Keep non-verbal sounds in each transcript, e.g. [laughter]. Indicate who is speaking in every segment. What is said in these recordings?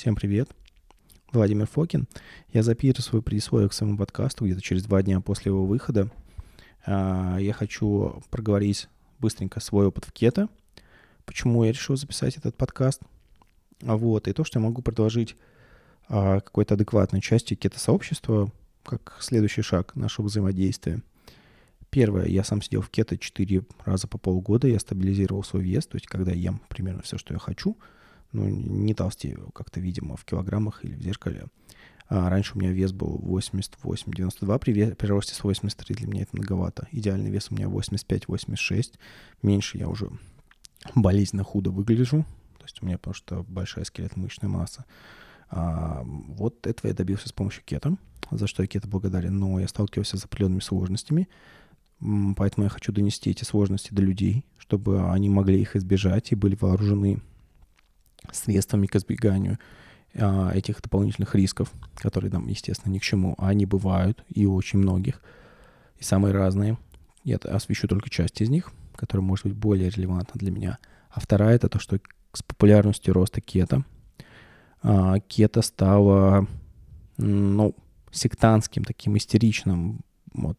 Speaker 1: Всем привет. Владимир Фокин. Я записываю предисловие к своему подкасту где-то через два дня после его выхода. А, я хочу проговорить быстренько свой опыт в кето, почему я решил записать этот подкаст, а вот, и то, что я могу предложить а, какой-то адекватной части кето-сообщества, как следующий шаг нашего взаимодействия. Первое, я сам сидел в кето 4 раза по полгода, я стабилизировал свой вес, то есть когда ем примерно все, что я хочу, ну, не толстею как-то, видимо, в килограммах или в зеркале. А раньше у меня вес был 88-92, при, при росте с 83 для меня это многовато. Идеальный вес у меня 85-86, меньше я уже болезненно худо выгляжу, то есть у меня потому что большая скелетно-мышечная масса. А, вот этого я добился с помощью кета, за что я кето благодарен, но я сталкивался с определенными сложностями, поэтому я хочу донести эти сложности до людей, чтобы они могли их избежать и были вооружены средствами к избеганию а, этих дополнительных рисков, которые нам, естественно, ни к чему, а они бывают и очень многих, и самые разные. Я освещу только часть из них, которая может быть более релевантна для меня. А вторая — это то, что с популярностью роста кета, а, кето стало, ну, сектантским, таким истеричным, вот,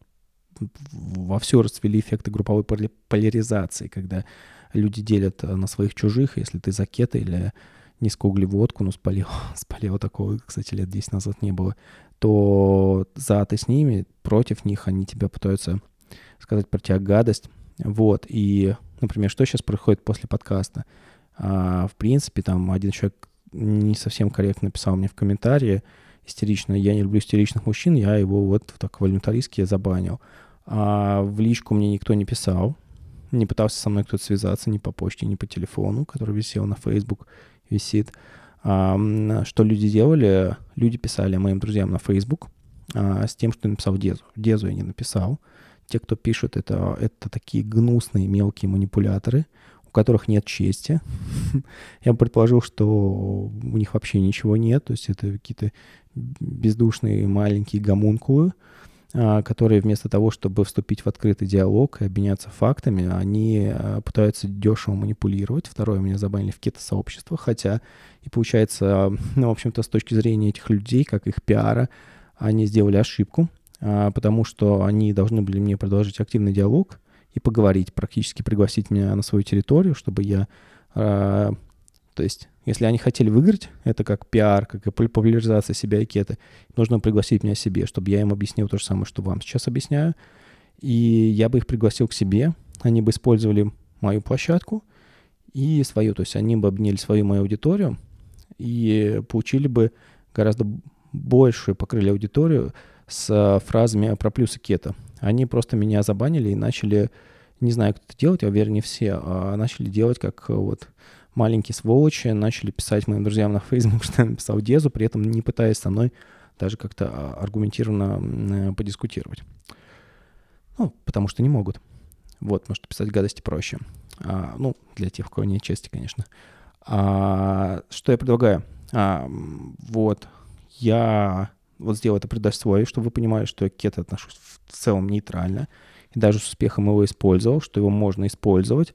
Speaker 1: во все расцвели эффекты групповой поляризации, когда люди делят э, на своих чужих, если ты за кето или низкоуглеводку, ну, спалил, [laughs] спалил такого, кстати, лет 10 назад не было, то за ты с ними, против них, они тебя пытаются сказать про тебя гадость. Вот, и, например, что сейчас происходит после подкаста? А, в принципе, там один человек не совсем корректно написал мне в комментарии, истерично, я не люблю истеричных мужчин, я его вот так волюнтаристски забанил. А в личку мне никто не писал, не пытался со мной кто-то связаться ни по почте, ни по телефону, который висел на Facebook, висит. А, что люди делали? Люди писали моим друзьям на Facebook а, с тем, что я написал Дезу. Дезу я не написал. Те, кто пишет, это, это такие гнусные мелкие манипуляторы, у которых нет чести. [laughs] я предположил, что у них вообще ничего нет, то есть это какие-то бездушные маленькие гомункулы, которые вместо того, чтобы вступить в открытый диалог и обменяться фактами, они а, пытаются дешево манипулировать. Второе, меня забанили в кето-сообщество, хотя и получается, [laughs] ну, в общем-то, с точки зрения этих людей, как их пиара, они сделали ошибку, а, потому что они должны были мне продолжить активный диалог и поговорить, практически пригласить меня на свою территорию, чтобы я то есть, если они хотели выиграть, это как пиар, как и популяризация себя и кеты, нужно пригласить меня себе, чтобы я им объяснил то же самое, что вам сейчас объясняю. И я бы их пригласил к себе, они бы использовали мою площадку и свою, то есть они бы обняли свою мою аудиторию и получили бы гораздо большую, покрыли аудиторию с фразами про плюсы кета. Они просто меня забанили и начали, не знаю, как это делать, а вернее все, а начали делать как вот маленькие сволочи начали писать моим друзьям на Facebook, [laughs] что я написал Дезу, при этом не пытаясь со мной даже как-то а, аргументированно э, подискутировать. Ну, потому что не могут. Вот, может писать гадости проще. А, ну, для тех, у кого нет чести, конечно. А, что я предлагаю? А, вот, я вот сделал это предословие, чтобы вы понимали, что я к кето отношусь в целом нейтрально. И даже с успехом его использовал, что его можно использовать.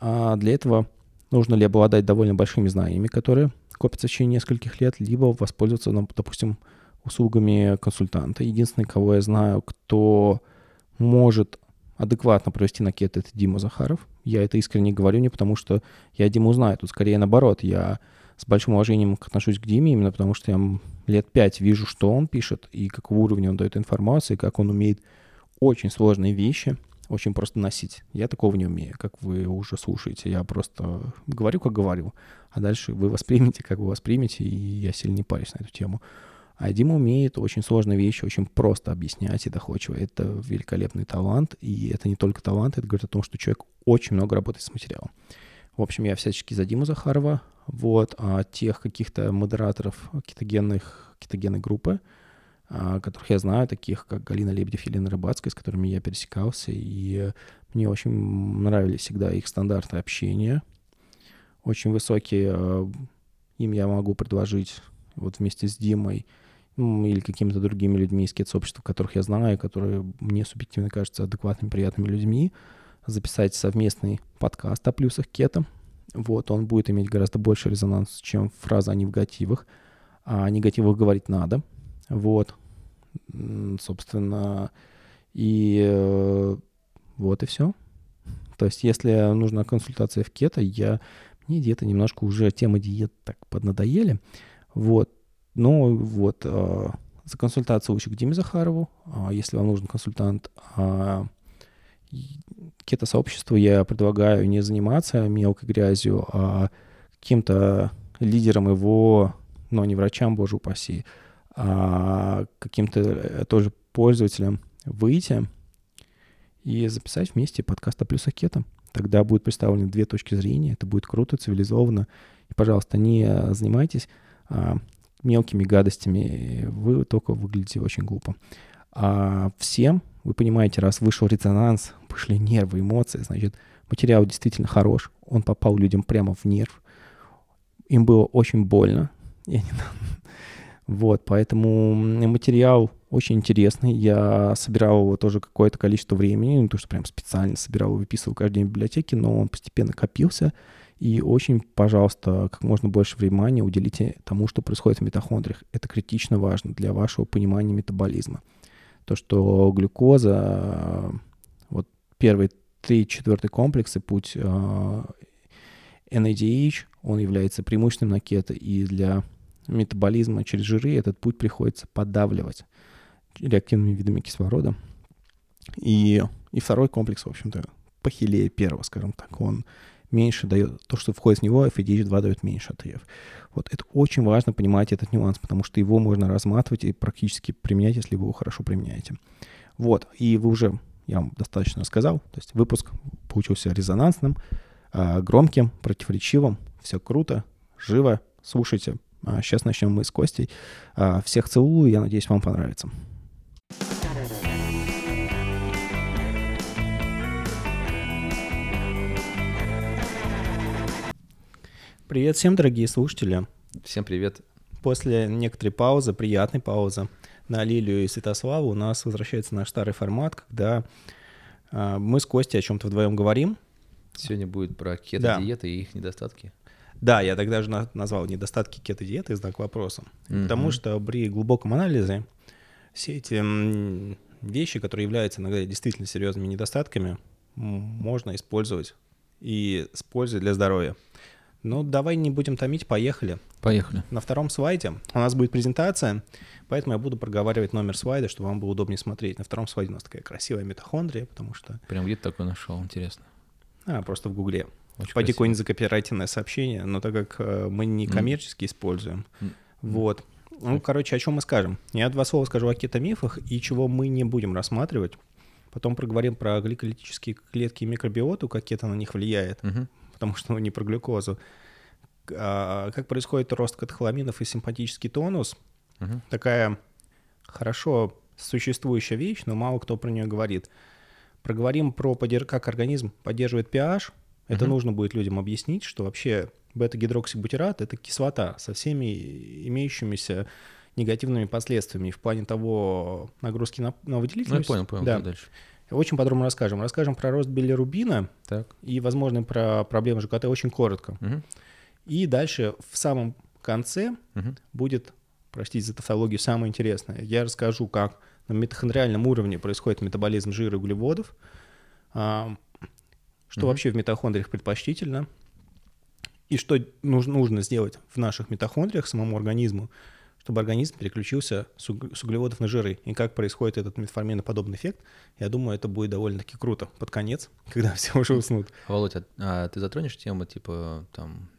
Speaker 1: А для этого нужно ли обладать довольно большими знаниями, которые копятся в течение нескольких лет, либо воспользоваться, ну, допустим, услугами консультанта. Единственный, кого я знаю, кто может адекватно провести на кет, это Дима Захаров. Я это искренне говорю не потому, что я Диму знаю, тут скорее наоборот. Я с большим уважением отношусь к Диме именно потому, что я лет пять вижу, что он пишет и какого уровня он дает информации, как он умеет очень сложные вещи — очень просто носить. Я такого не умею, как вы уже слушаете. Я просто говорю, как говорю, а дальше вы воспримете, как вы воспримете, и я сильно не парюсь на эту тему. А Дима умеет очень сложные вещи очень просто объяснять и доходчиво. Это великолепный талант, и это не только талант, это говорит о том, что человек очень много работает с материалом. В общем, я всячески за Диму Захарова, вот, а тех каких-то модераторов кетогенных, кетогенной группы, которых я знаю, таких как Галина Лебедев, Елена Рыбацкая, с которыми я пересекался, и мне очень нравились всегда их стандарты общения, очень высокие, а, им я могу предложить вот вместе с Димой или какими-то другими людьми из кет-сообщества, которых я знаю, которые мне субъективно кажутся адекватными, приятными людьми, записать совместный подкаст о плюсах кета. вот, он будет иметь гораздо больше резонанс, чем фраза о негативах. А о негативах говорить надо, вот, собственно, и э, вот и все. То есть, если нужна консультация в кето, я мне диета немножко уже тема диет так поднадоели, вот, но вот э, за консультацию учу к Диме Захарову, э, если вам нужен консультант, э, кето-сообществу я предлагаю не заниматься мелкой грязью, а каким-то лидером его, но не врачам, боже упаси, а каким-то э, тоже пользователям выйти и записать вместе подкаст о плюсах. Тогда будут представлены две точки зрения, это будет круто, цивилизованно. И, пожалуйста, не занимайтесь а, мелкими гадостями, вы только выглядите очень глупо. А всем вы понимаете, раз вышел резонанс, пошли нервы, эмоции, значит, материал действительно хорош, он попал людям прямо в нерв, им было очень больно, вот, поэтому материал очень интересный. Я собирал его тоже какое-то количество времени, не то, что прям специально собирал, выписывал каждый день в библиотеке, но он постепенно копился. И очень, пожалуйста, как можно больше внимания уделите тому, что происходит в митохондриях. Это критично важно для вашего понимания метаболизма то, что глюкоза, вот первые три четвертый комплексы, путь NADH, он является преимущественным на кето, и для метаболизма через жиры этот путь приходится подавливать реактивными видами кислорода. И, и второй комплекс, в общем-то, похилее первого, скажем так. Он меньше дает, то, что входит в него, FADH2 дает меньше АТФ. Вот это очень важно понимать этот нюанс, потому что его можно разматывать и практически применять, если вы его хорошо применяете. Вот, и вы уже, я вам достаточно сказал, то есть выпуск получился резонансным, а, громким, противоречивым, все круто, живо, слушайте. Сейчас а, начнем мы с Костей. А, всех целую, я надеюсь, вам понравится. Привет всем, дорогие слушатели.
Speaker 2: Всем привет.
Speaker 1: После некоторой паузы, приятной паузы, на Лилию и Святославу у нас возвращается наш старый формат, когда э, мы с Костей о чем-то вдвоем говорим.
Speaker 2: Сегодня будет про кето-диеты да. и их недостатки.
Speaker 1: Да, я тогда же на- назвал недостатки кето-диеты знак вопроса. Mm-hmm. Потому что при глубоком анализе все эти вещи, которые являются иногда действительно серьезными недостатками, можно использовать и с пользой для здоровья. Ну, давай не будем томить, поехали.
Speaker 2: Поехали.
Speaker 1: На втором слайде у нас будет презентация, поэтому я буду проговаривать номер слайда, чтобы вам было удобнее смотреть. На втором слайде у нас такая красивая митохондрия, потому что...
Speaker 2: Прям где-то такое нашел, интересно.
Speaker 1: А, просто в Гугле. Очень Пойди какое-нибудь закопирайтенное сообщение, но так как э, мы не коммерчески mm. используем. Mm. Вот. Ну, короче, о чем мы скажем? Я два слова скажу о кетомифах и чего мы не будем рассматривать. Потом проговорим про гликолитические клетки и микробиоту, как кето на них влияет. Uh-huh потому что ну, не про глюкозу. А, как происходит рост катехоламинов и симпатический тонус? Угу. Такая хорошо существующая вещь, но мало кто про нее говорит. Проговорим про как организм поддерживает pH. Это угу. нужно будет людям объяснить, что вообще бета-гидроксибутират — это кислота со всеми имеющимися негативными последствиями в плане того нагрузки на, на выделительность.
Speaker 2: Ну, я понял, понял. Да. Дальше.
Speaker 1: Очень подробно расскажем. Расскажем про рост билирубина так. и, возможно, про проблемы ЖКТ очень коротко. Угу. И дальше в самом конце угу. будет, простите за тавтологию, самое интересное. Я расскажу, как на митохондриальном уровне происходит метаболизм жира и углеводов, что угу. вообще в митохондриях предпочтительно, и что нужно, нужно сделать в наших митохондриях самому организму, чтобы организм переключился с углеводов на жиры. И как происходит этот метформиноподобный эффект, я думаю, это будет довольно-таки круто под конец, [laughs] когда все уже уснут.
Speaker 2: Володь, а, а ты затронешь тему типа там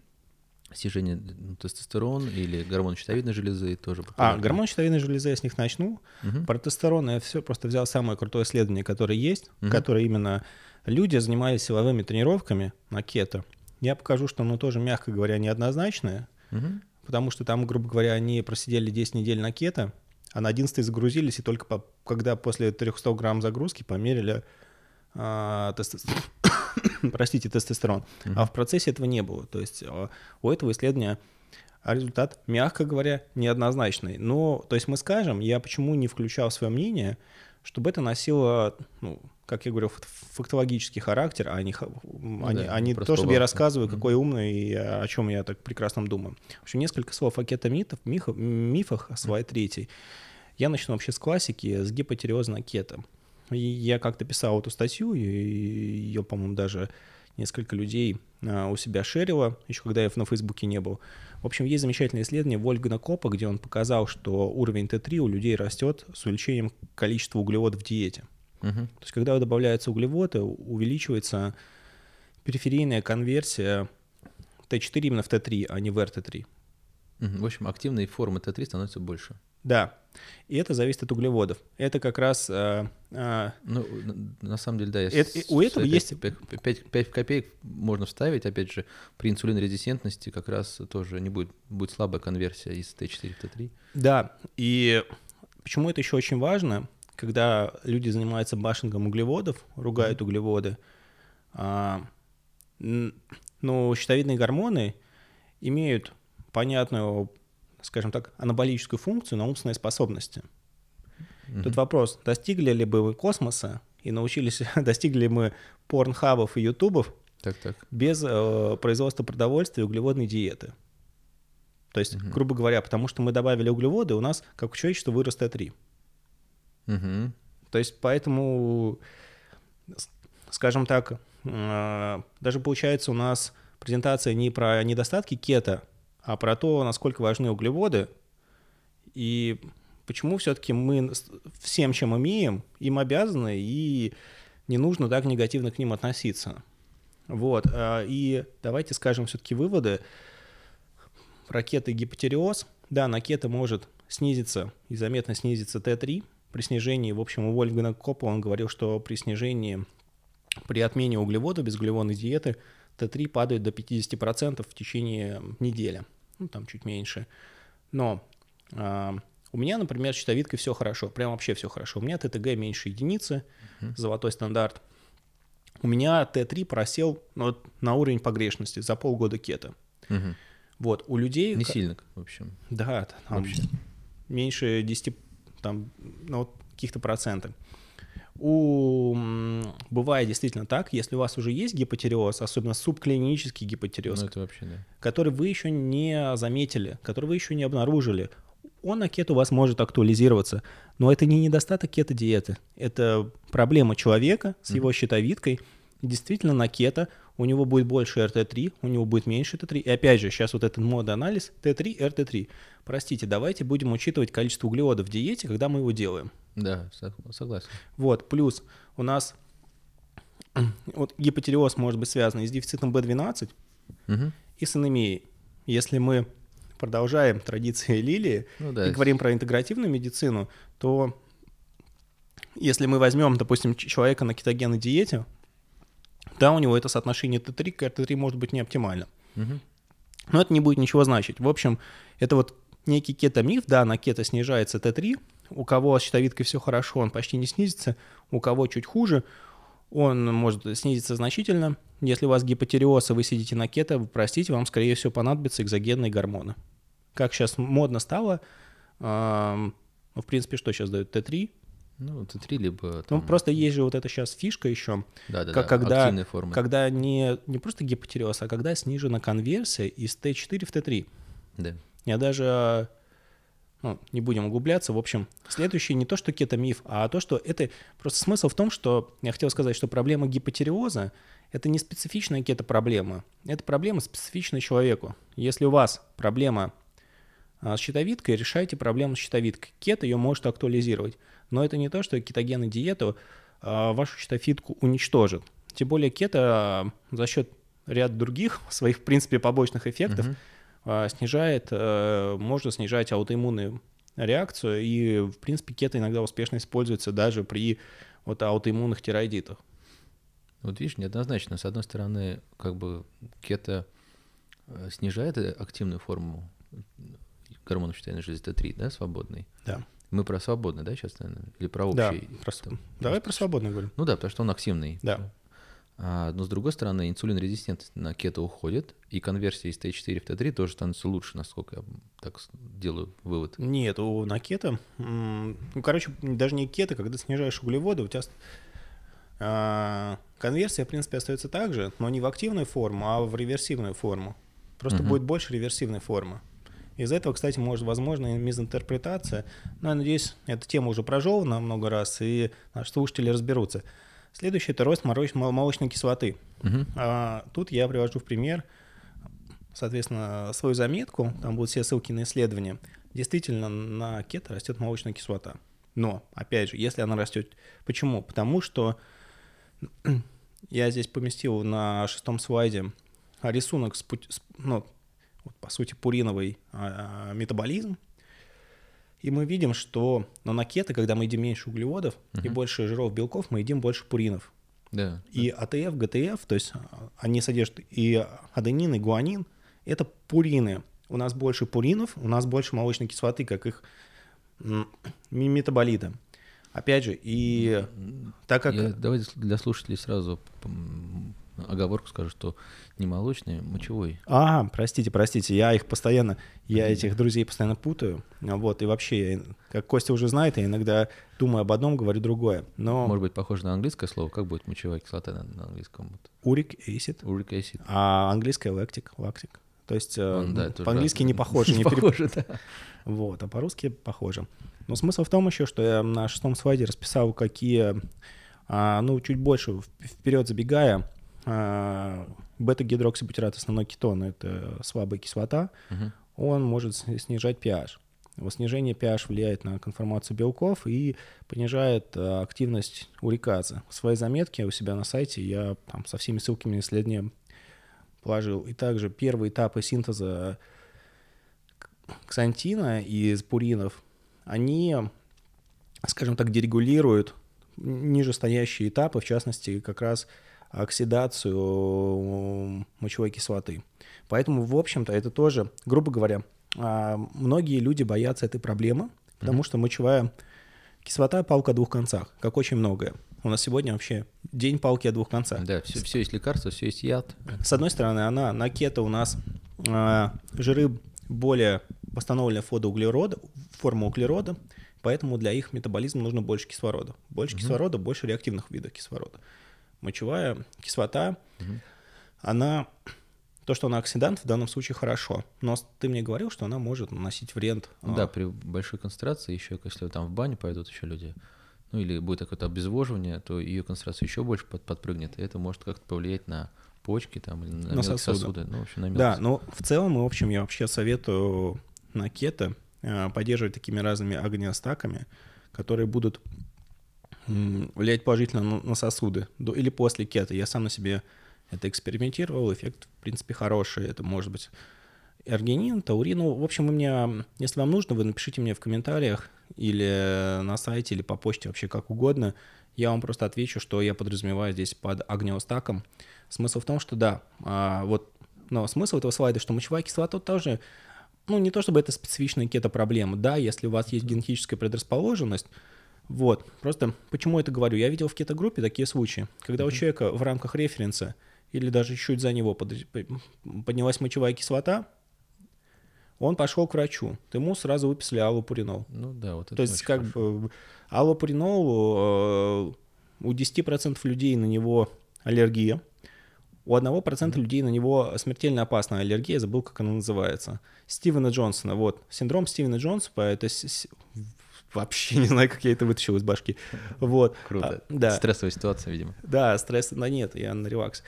Speaker 2: снижение тестостерона или гормон щитовидной железы тоже?
Speaker 1: А, гормон щитовидной железы я с них начну. Угу. Про тестостерон я все просто взял самое крутое исследование, которое есть, угу. которое именно люди занимались силовыми тренировками на кето. Я покажу, что оно тоже, мягко говоря, неоднозначное. Угу потому что там, грубо говоря, они просидели 10 недель на кето, а на 11 загрузились, и только по, когда после 300 грамм загрузки померили а, тестостерон. [coughs] Простите, тестостерон. Mm-hmm. А в процессе этого не было. То есть а, у этого исследования результат, мягко говоря, неоднозначный. Но, то есть мы скажем, я почему не включал свое мнение, чтобы это носило, ну, как я говорю, фактологический характер, а не, ну, а не, да, а не то, чтобы я рассказываю, какой умный и о чем я так прекрасно думаю. В общем, несколько слов о кетомитах, мифах, мифах о своей третьей. Я начну вообще с классики, с гипотериоза кето. И я как-то писал эту статью, и ее, по-моему, даже несколько людей а, у себя шерило, еще когда я на Фейсбуке не был. В общем, есть замечательное исследование Вольгана Копа, где он показал, что уровень Т3 у людей растет с увеличением количества углеводов в диете. Угу. То есть, когда добавляются углеводы, увеличивается периферийная конверсия Т4 именно в Т3, а не в РТ3.
Speaker 2: Угу. В общем, активные формы Т3 становятся больше.
Speaker 1: Да. И это зависит от углеводов. Это как раз... Э,
Speaker 2: э, ну, на самом деле, да.
Speaker 1: Это, у этого есть...
Speaker 2: 5, 5, 5 копеек можно вставить, опять же, при инсулинорезистентности как раз тоже не будет, будет слабая конверсия из Т4 в Т3.
Speaker 1: Да, и почему это еще очень важно, когда люди занимаются башингом углеводов, ругают mm-hmm. углеводы, а, ну, щитовидные гормоны имеют понятную скажем так, анаболическую функцию на умственной способности. Mm-hmm. Тут вопрос, достигли ли бы вы космоса и научились, [laughs] достигли ли мы порнхабов и ютубов
Speaker 2: так, так.
Speaker 1: без э, производства продовольствия и углеводной диеты. То есть, mm-hmm. грубо говоря, потому что мы добавили углеводы, у нас, как у человечества, вырос Т3.
Speaker 2: Mm-hmm.
Speaker 1: То есть, поэтому, скажем так, э, даже получается у нас презентация не про недостатки кето, а про то, насколько важны углеводы и почему все-таки мы всем, чем имеем, им обязаны, и не нужно так негативно к ним относиться. Вот. А, и давайте скажем все-таки выводы. Ракета и гипотереоз. Да, на кето может снизиться и заметно снизиться Т3 при снижении, в общем, у Вольфгана Копа он говорил, что при снижении, при отмене углеводов, безуглеводной диеты, Т3 падает до 50% в течение недели ну, там чуть меньше. Но э, у меня, например, с щитовидкой все хорошо, прям вообще все хорошо. У меня ТТГ меньше единицы, uh-huh. золотой стандарт. У меня Т3 просел ну, вот, на уровень погрешности за полгода кета.
Speaker 2: Uh-huh.
Speaker 1: Вот, у людей...
Speaker 2: Не сильно, в общем.
Speaker 1: Да, там вообще. меньше 10, там, ну, каких-то процентов у... бывает действительно так, если у вас уже есть гипотереоз, особенно субклинический гипотереоз,
Speaker 2: ну, это вообще, да.
Speaker 1: который вы еще не заметили, который вы еще не обнаружили, он на кето у вас может актуализироваться. Но это не недостаток кето-диеты. Это проблема человека с его щитовидкой. Действительно, на кето у него будет больше РТ3, у него будет меньше Т3. И опять же, сейчас вот этот мод-анализ Т3, РТ3. Простите, давайте будем учитывать количество углеводов в диете, когда мы его делаем.
Speaker 2: Да, согласен.
Speaker 1: Вот, плюс у нас [clears throat] вот гипотереоз может быть связан и с дефицитом B12,
Speaker 2: угу.
Speaker 1: и с анемией. Если мы продолжаем традиции Лилии ну, да. и говорим про интегративную медицину, то если мы возьмем, допустим, человека на кетогенной диете, да, у него это соотношение Т3 к РТ3 может быть не оптимально.
Speaker 2: Угу.
Speaker 1: Но это не будет ничего значить. В общем, это вот некий кетомиф, да, на кето снижается Т3, у кого с щитовидкой все хорошо, он почти не снизится, у кого чуть хуже, он может снизиться значительно. Если у вас гипотереоз, и вы сидите на кето, простите, вам, скорее всего, понадобятся экзогенные гормоны. Как сейчас модно стало, ну, в принципе, что сейчас дают? Т3?
Speaker 2: Ну, Т3 либо...
Speaker 1: Ну, там... Ну, просто есть же вот эта сейчас фишка еще,
Speaker 2: да, да,
Speaker 1: как,
Speaker 2: да,
Speaker 1: когда, когда не, не просто гипотереоз, а когда снижена конверсия из Т4 в Т3.
Speaker 2: Да.
Speaker 1: Я даже ну, не будем углубляться. В общем, следующий не то, что кето-миф, а то, что это просто смысл в том, что я хотел сказать, что проблема гипотереоза – это не специфичная кето-проблема, это проблема специфичная человеку. Если у вас проблема с щитовидкой, решайте проблему с щитовидкой. Кето ее может актуализировать, но это не то, что кетогенная диета а, вашу щитовидку уничтожит. Тем более кето а, за счет ряд других [laughs] своих, в принципе, побочных эффектов – а, снижает, можно снижать аутоиммунную реакцию, и, в принципе, кето иногда успешно используется даже при вот аутоиммунных тироидитах.
Speaker 2: Вот видишь, неоднозначно. С одной стороны, как бы кето э, снижает активную форму гормона щитовидной железы Т3, да, свободный?
Speaker 1: Да.
Speaker 2: Мы про свободный, да, сейчас, наверное? Или про общий?
Speaker 1: Да, про, там, давай про свободный говорим.
Speaker 2: Ну да, потому что он активный.
Speaker 1: Да.
Speaker 2: А, но с другой стороны, инсулинорезистентность на кето уходит, и конверсия из Т4 в Т3 тоже становится лучше, насколько я так делаю вывод.
Speaker 1: Нет, у, на кето, ну, короче, даже не кето, когда снижаешь углеводы, у тебя а, конверсия, в принципе, остается так же, но не в активную форму, а в реверсивную форму. Просто угу. будет больше реверсивной формы. Из-за этого, кстати, может, возможно, мизинтерпретация. Но я надеюсь, эта тема уже прожевана много раз, и наши слушатели разберутся. Следующий – это рост молочной кислоты. Угу. А, тут я привожу в пример, соответственно, свою заметку, там будут все ссылки на исследования. Действительно, на кето растет молочная кислота. Но, опять же, если она растет... Почему? Потому что [clears throat] я здесь поместил на шестом слайде рисунок с, ну, вот, по сути, пуриновый а, метаболизм, и мы видим, что на кето, когда мы едим меньше углеводов uh-huh. и больше жиров, белков, мы едим больше пуринов.
Speaker 2: Да.
Speaker 1: И АТФ, ГТФ, то есть а, они содержат и аденин, и гуанин, это пурины. У нас больше пуринов, у нас больше молочной кислоты, как их метаболиты. Опять же, и так как... Я,
Speaker 2: давайте для слушателей сразу оговорку скажу, что не молочный, мочевой.
Speaker 1: А, простите, простите, я их постоянно, я этих друзей постоянно путаю, вот, и вообще, как Костя уже знает, я иногда думаю об одном, говорю другое, но...
Speaker 2: Может быть, похоже на английское слово, как будет мочевая кислота на, на английском?
Speaker 1: Урик acid.
Speaker 2: Урик acid.
Speaker 1: А английское lactic, lactic. То есть э, Он, да, по-английски не похоже. Не
Speaker 2: похоже, да.
Speaker 1: Вот, а по-русски похоже. Но смысл в том еще, что я на шестом слайде расписал, какие, а, ну, чуть больше вперед забегая, а, бета-гидроксибутират основной кетон — это слабая кислота, угу. он может снижать pH. Его снижение pH влияет на конформацию белков и понижает а, активность уриказы. В своей заметке у себя на сайте я там со всеми ссылками на исследования положил. И также первые этапы синтеза ксантина из пуринов, они, скажем так, дерегулируют нижестоящие этапы, в частности, как раз оксидацию мочевой кислоты. Поэтому, в общем-то, это тоже, грубо говоря, а, многие люди боятся этой проблемы, потому mm-hmm. что мочевая кислота — палка о двух концах, как очень многое. У нас сегодня вообще день палки о двух концах.
Speaker 2: Да, все, все есть лекарство, все есть яд.
Speaker 1: С одной стороны, она на кето у нас э, жиры более восстановленная фотоуглерода, форма углерода, поэтому для их метаболизма нужно больше кислорода. Больше mm-hmm. кислорода, больше реактивных видов кислорода мочевая кислота, угу. она, то, что она оксидант, в данном случае хорошо. Но ты мне говорил, что она может наносить вред.
Speaker 2: Ну, да, при большой концентрации еще, если там в баню пойдут еще люди, ну или будет какое-то обезвоживание, то ее концентрация еще больше под, подпрыгнет, и это может как-то повлиять на почки там или на, на сосуды. сосуды. Ну, в общем, на
Speaker 1: да, но в целом, в общем, я вообще советую на кето э, поддерживать такими разными агниостаками, которые будут влиять положительно на сосуды до или после кета. Я сам на себе это экспериментировал, эффект, в принципе, хороший. Это может быть аргинин, таурин. Ну, в общем, вы мне, если вам нужно, вы напишите мне в комментариях или на сайте, или по почте, вообще как угодно. Я вам просто отвечу, что я подразумеваю здесь под огнеостаком. Смысл в том, что да, а, вот, но смысл этого слайда, что мочевая кислота тоже, ну, не то чтобы это специфичная кето-проблема. Да, если у вас есть генетическая предрасположенность, вот, просто почему это говорю? Я видел в кето-группе такие случаи, когда у человека в рамках референса или даже чуть за него поднялась мочевая кислота, он пошел к врачу, ему сразу выписали аллопуринол.
Speaker 2: Ну да, вот это
Speaker 1: То есть как хорошо. бы аллопуринол, э, у 10% людей на него аллергия, у 1% mm-hmm. людей на него смертельно опасная аллергия, забыл, как она называется. Стивена Джонсона, вот. Синдром Стивена Джонсона, это вообще [laughs] не знаю, как я это вытащил из башки. Вот.
Speaker 2: Круто. А, да. Стрессовая ситуация, видимо.
Speaker 1: Да, стресс, да нет, я на релакс.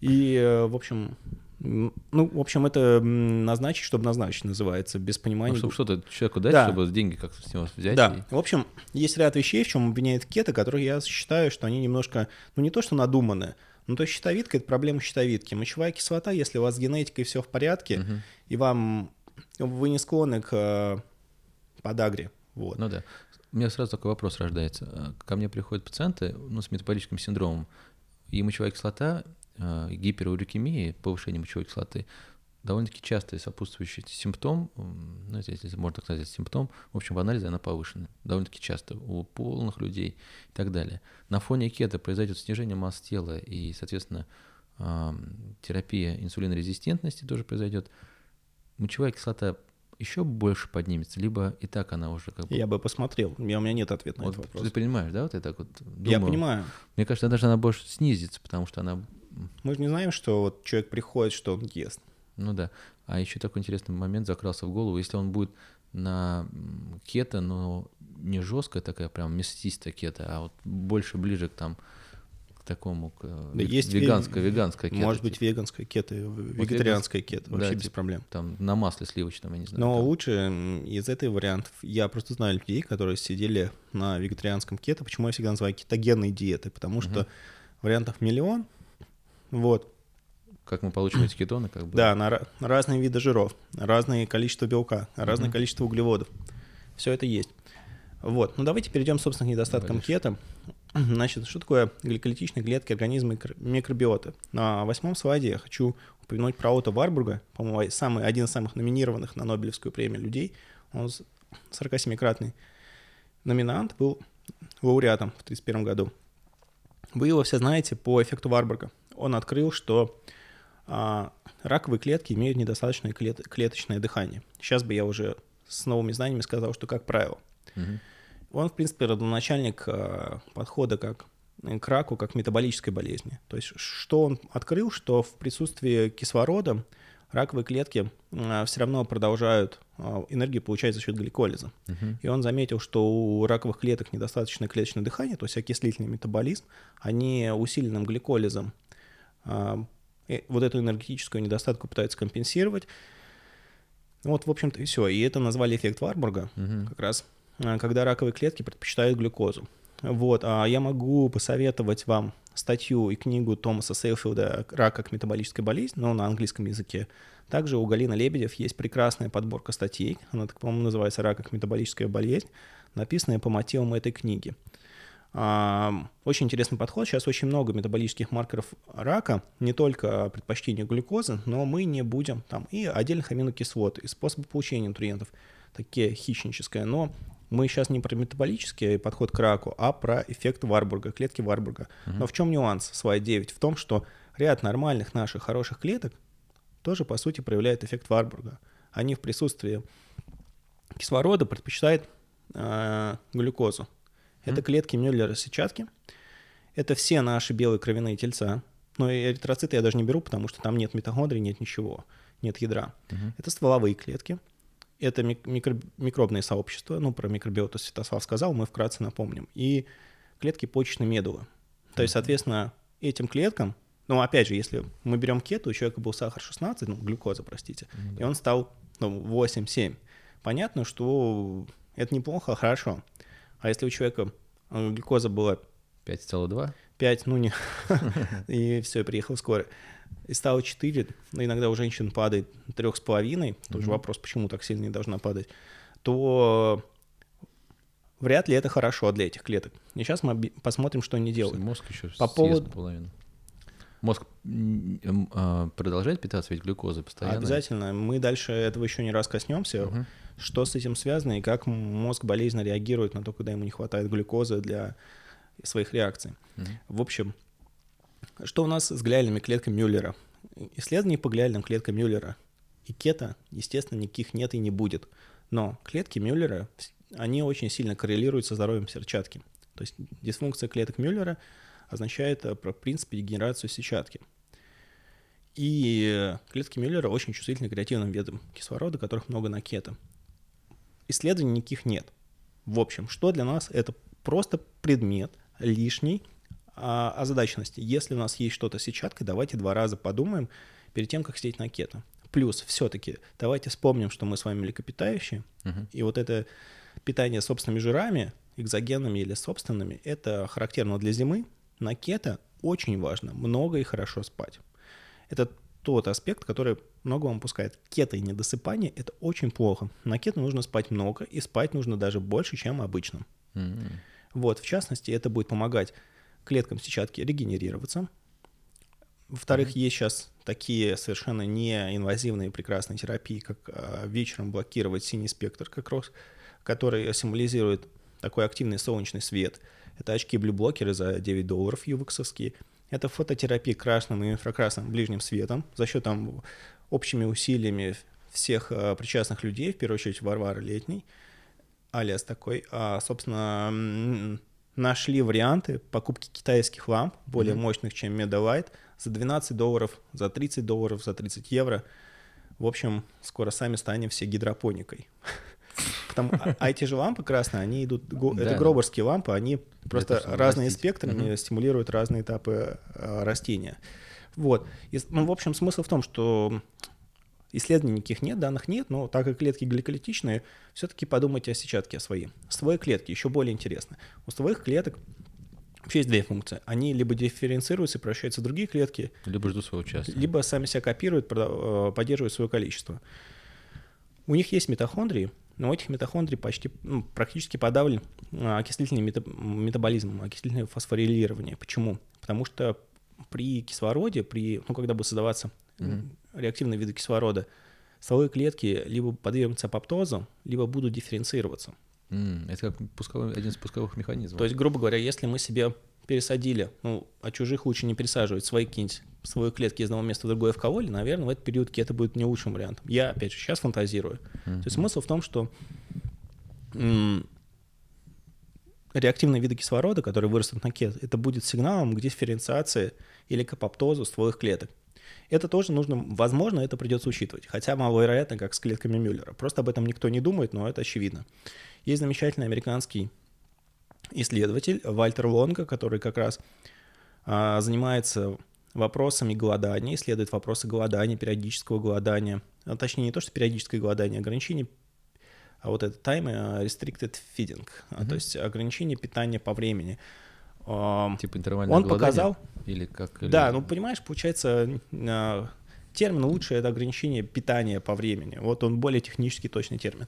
Speaker 1: И, э, в общем, ну, в общем, это назначить, чтобы назначить, называется, без понимания. Ну,
Speaker 2: чтобы что-то человеку дать, да. чтобы деньги как-то с него взять.
Speaker 1: Да. И... В общем, есть ряд вещей, в чем обвиняет кето, которые я считаю, что они немножко, ну, не то, что надуманы, ну, то есть щитовидка — это проблема щитовидки. Мочевая кислота, если у вас с генетикой все в порядке, угу. и вам вы не склонны к э, подагре, вот.
Speaker 2: Ну да. У меня сразу такой вопрос рождается. Э, ко мне приходят пациенты ну, с метаболическим синдромом, и мочевая кислота, э, гиперурикемия, повышение мочевой кислоты, довольно-таки частый сопутствующий симптом, ну, если можно так сказать, симптом, в общем, в анализе она повышена. Довольно-таки часто у полных людей и так далее. На фоне кето произойдет снижение масс тела и, соответственно, терапия инсулинорезистентности тоже произойдет. Мочевая кислота еще больше поднимется, либо и так она уже как бы...
Speaker 1: Я бы посмотрел, у меня нет ответа на
Speaker 2: вот
Speaker 1: этот вопрос.
Speaker 2: Ты понимаешь, да, вот я так вот думаю.
Speaker 1: Я понимаю.
Speaker 2: Мне кажется, даже она больше снизится, потому что она...
Speaker 1: Мы же не знаем, что вот человек приходит, что он ест.
Speaker 2: Ну да. А еще такой интересный момент закрался в голову. Если он будет на кето, но не жесткая такая прям мясистая кето, а вот больше ближе к там к такому к
Speaker 1: да есть
Speaker 2: веганская веганская кето.
Speaker 1: Может быть веганская кето, вегетарианская кето, вообще да, без
Speaker 2: типа,
Speaker 1: проблем.
Speaker 2: Там на масле сливочном, я не знаю.
Speaker 1: Но
Speaker 2: там.
Speaker 1: лучше из этой вариантов я просто знаю людей, которые сидели на вегетарианском кето. Почему я всегда называю кетогенной диеты? Потому угу. что вариантов миллион. Вот.
Speaker 2: Как мы получим эти кетоны, как бы.
Speaker 1: Да, на, на разные виды жиров, разное количество белка, разное угу. количество углеводов. Все это есть. Вот, ну давайте перейдем, собственно, к недостаткам Давай. кето. Значит, что такое гликолитичные клетки организма и микробиота? На восьмом слайде я хочу упомянуть про Отто Варбурга, по-моему, самый, один из самых номинированных на Нобелевскую премию людей. Он 47-кратный номинант, был лауреатом в 1931 году. Вы его все знаете по эффекту Варбурга. Он открыл, что а, раковые клетки имеют недостаточное клет, клеточное дыхание. Сейчас бы я уже с новыми знаниями сказал, что как правило. Угу. Он, в принципе, родоначальник э, подхода как к раку, как метаболической болезни. То есть что он открыл, что в присутствии кислорода раковые клетки э, все равно продолжают э, энергию получать за счет гликолиза. Uh-huh. И он заметил, что у раковых клеток недостаточное клеточное дыхание, то есть окислительный метаболизм, они усиленным гликолизом вот эту энергетическую недостатку пытаются компенсировать. Вот, в общем-то, и все. И это назвали эффект Варбурга, uh-huh. как раз Э, когда раковые клетки предпочитают глюкозу. Вот, а я могу посоветовать вам статью и книгу Томаса Сейлфилда «Рак как метаболическая болезнь», но на английском языке. Также у Галины Лебедев есть прекрасная подборка статей, она, по-моему, называется «Рак как метаболическая болезнь», написанная по мотивам этой книги. А, очень интересный подход. Сейчас очень много метаболических маркеров рака, не только предпочтение глюкозы, но мы не будем там и отдельных аминокислот, и способы получения нутриентов, такие хищническое, но мы сейчас не про метаболический подход к раку, а про эффект Варбурга, клетки Варбурга. Угу. Но в чем нюанс слайд 9? В том, что ряд нормальных наших хороших клеток тоже, по сути, проявляет эффект Варбурга. Они в присутствии кислорода предпочитают э, глюкозу. Это клетки Мюллера сетчатки. Это все наши белые кровяные тельца. Но и эритроциты я даже не беру, потому что там нет митохондрий, нет ничего, нет ядра. Uh-huh. Это стволовые клетки это микро, микробные сообщества, ну, про микробиоту Святослав сказал, мы вкратце напомним, и клетки почечной медулы. То есть, соответственно, этим клеткам, ну, опять же, если мы берем кету, у человека был сахар 16, ну, глюкоза, простите, mm-hmm. и он стал ну, 8-7. Понятно, что это неплохо, хорошо. А если у человека э, глюкоза была
Speaker 2: 5,2?
Speaker 1: 5, ну не, [laughs] и все, приехал скоро и стало 4, но иногда у женщин падает 3,5, тоже mm-hmm. вопрос, почему так сильно не должна падать, то вряд ли это хорошо для этих клеток. И сейчас мы посмотрим, что они делают.
Speaker 2: Мозг еще По поводу... половину. Мозг а, продолжает питаться ведь глюкозой постоянно?
Speaker 1: Обязательно. Мы дальше этого еще не раз коснемся. Угу. Что с этим связано и как мозг болезненно реагирует на то, когда ему не хватает глюкозы для своих реакций. Угу. В общем, что у нас с глиальными клетками Мюллера? Исследований по глиальным клеткам Мюллера и кета, естественно, никаких нет и не будет. Но клетки Мюллера, они очень сильно коррелируют со здоровьем сетчатки. То есть дисфункция клеток Мюллера означает, э, в принципе, дегенерацию сетчатки. И клетки Мюллера очень чувствительны к реактивным видам кислорода, которых много на кето. Исследований никаких нет. В общем, что для нас это просто предмет лишний, а, озадаченности. Если у нас есть что-то с сетчаткой, давайте два раза подумаем перед тем, как сидеть на кето. Плюс все-таки давайте вспомним, что мы с вами млекопитающие, uh-huh. и вот это питание собственными жирами, экзогенными или собственными, это характерно для зимы. На кето очень важно много и хорошо спать. Это тот аспект, который много вам пускает. Кето и недосыпание – это очень плохо. На кето нужно спать много, и спать нужно даже больше, чем обычно. Mm-hmm. Вот, в частности, это будет помогать клеткам сетчатки регенерироваться, Во-вторых, есть сейчас такие совершенно неинвазивные прекрасные терапии, как а, вечером блокировать синий спектр как раз, который символизирует такой активный солнечный свет. Это очки блюблокеры за 9 долларов ювексовские. Это фототерапия красным и инфракрасным ближним светом за счет там общими усилиями всех э, причастных людей, в первую очередь Варвары Летней, алиас такой, а, собственно, нашли варианты покупки китайских ламп, более mm-hmm. мощных, чем Medalight, за 12 долларов, за 30 долларов, за 30 евро. В общем, скоро сами станем все гидропоникой. [laughs] Потому, а, а эти же лампы красные, они идут, это гроберские лампы, они просто разные спектрами стимулируют разные этапы а, растения. Вот. ну, в общем, смысл в том, что исследований никаких нет, данных нет, но так как клетки гликолитичные, все-таки подумайте о сетчатке о своей. Стволовые клетки еще более интересны. У стволовых клеток вообще есть две функции. Они либо дифференцируются и превращаются в другие клетки,
Speaker 2: либо ждут своего часа,
Speaker 1: либо сами себя копируют, э, поддерживают свое количество. У них есть митохондрии, но у этих митохондрий почти, ну, практически подавлен э, окислительный метаболизм, окислительное фосфорилирование. Почему? Потому что при кислороде, при, ну, когда будет создаваться mm-hmm. Реактивные виды кислорода, стволовые клетки либо подвергнутся апоптозу, либо будут дифференцироваться.
Speaker 2: Mm, это как пусковой, один из пусковых механизмов.
Speaker 1: То есть, грубо говоря, если мы себе пересадили, ну, а чужих лучше не пересаживать, свои какие-нибудь свои клетки из одного места в другое в кого наверное, в этот период это будет не лучшим вариантом. Я, опять же, сейчас фантазирую. Mm-hmm. То есть смысл в том, что м- реактивные виды кислорода, которые вырастут на кет, это будет сигналом к дифференциации или к апоптозу стволовых клеток. Это тоже нужно, возможно, это придется учитывать, хотя маловероятно, как с клетками Мюллера. Просто об этом никто не думает, но это очевидно. Есть замечательный американский исследователь Вальтер Лонга, который как раз а, занимается вопросами голодания, исследует вопросы голодания, периодического голодания, а, точнее не то, что периодическое голодание, ограничение а вот это time э, restricted feeding, mm-hmm. то есть ограничение питания по времени.
Speaker 2: Типа интервальное Он показал... Или как? Или...
Speaker 1: Да, ну понимаешь, получается, э, термин лучше это ограничение питания по времени. Вот он более технически точный термин.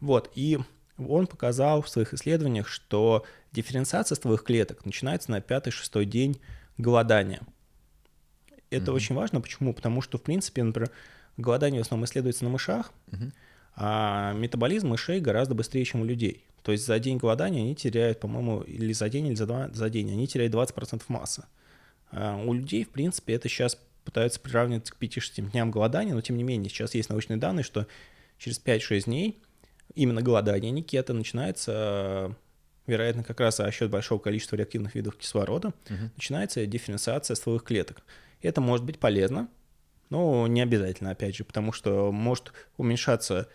Speaker 1: Вот, и он показал в своих исследованиях, что дифференциация стволовых клеток начинается на пятый-шестой день голодания. Это mm-hmm. очень важно. Почему? Потому что, в принципе, например, голодание в основном исследуется на мышах, mm-hmm. А метаболизм мышей гораздо быстрее, чем у людей. То есть за день голодания они теряют, по-моему, или за день, или за, два, за день, они теряют 20% массы. А у людей, в принципе, это сейчас пытаются приравнивать к 5-6 дням голодания, но тем не менее, сейчас есть научные данные, что через 5-6 дней именно голодание, не кето, начинается, вероятно, как раз за счет большого количества реактивных видов кислорода, угу. начинается дифференциация стволовых клеток. Это может быть полезно, но не обязательно, опять же, потому что может уменьшаться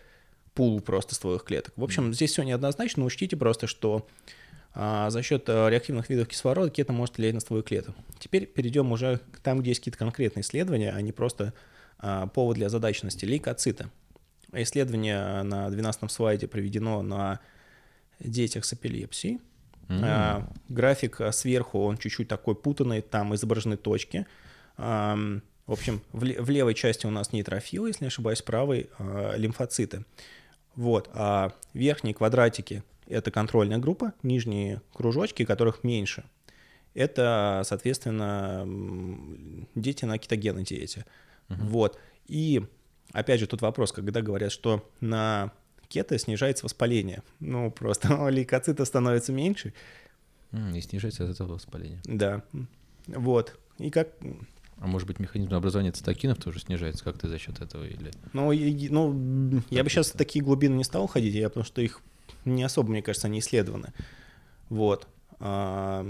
Speaker 1: пул просто стволовых клеток. В общем, здесь все неоднозначно. Учтите просто, что а, за счет а, реактивных видов кислорода кето может влиять на стволовые клетки. Теперь перейдем уже к там, где есть какие-то конкретные исследования, а не просто а, повод для задачности. Лейкоциты. Исследование на 12 слайде проведено на детях с эпилепсией. Mm-hmm. А, график сверху, он чуть-чуть такой путанный, там изображены точки. А, в общем, в, в левой части у нас нейтрофилы, если не ошибаюсь, правой а, лимфоциты. Вот, а верхние квадратики — это контрольная группа, нижние кружочки, которых меньше. Это, соответственно, дети на кетогенной диете. Угу. Вот. И, опять же, тут вопрос, когда говорят, что на кето снижается воспаление. Ну, просто [laughs] лейкоцитов становится меньше.
Speaker 2: И снижается от этого воспаление.
Speaker 1: Да. Вот. И как
Speaker 2: а может быть, механизм образования цитокинов тоже снижается как-то за счет этого? Или...
Speaker 1: Ну, и, ну я бы сейчас в такие глубины не стал ходить, я, потому что их не особо, мне кажется, не исследованы. Вот. А,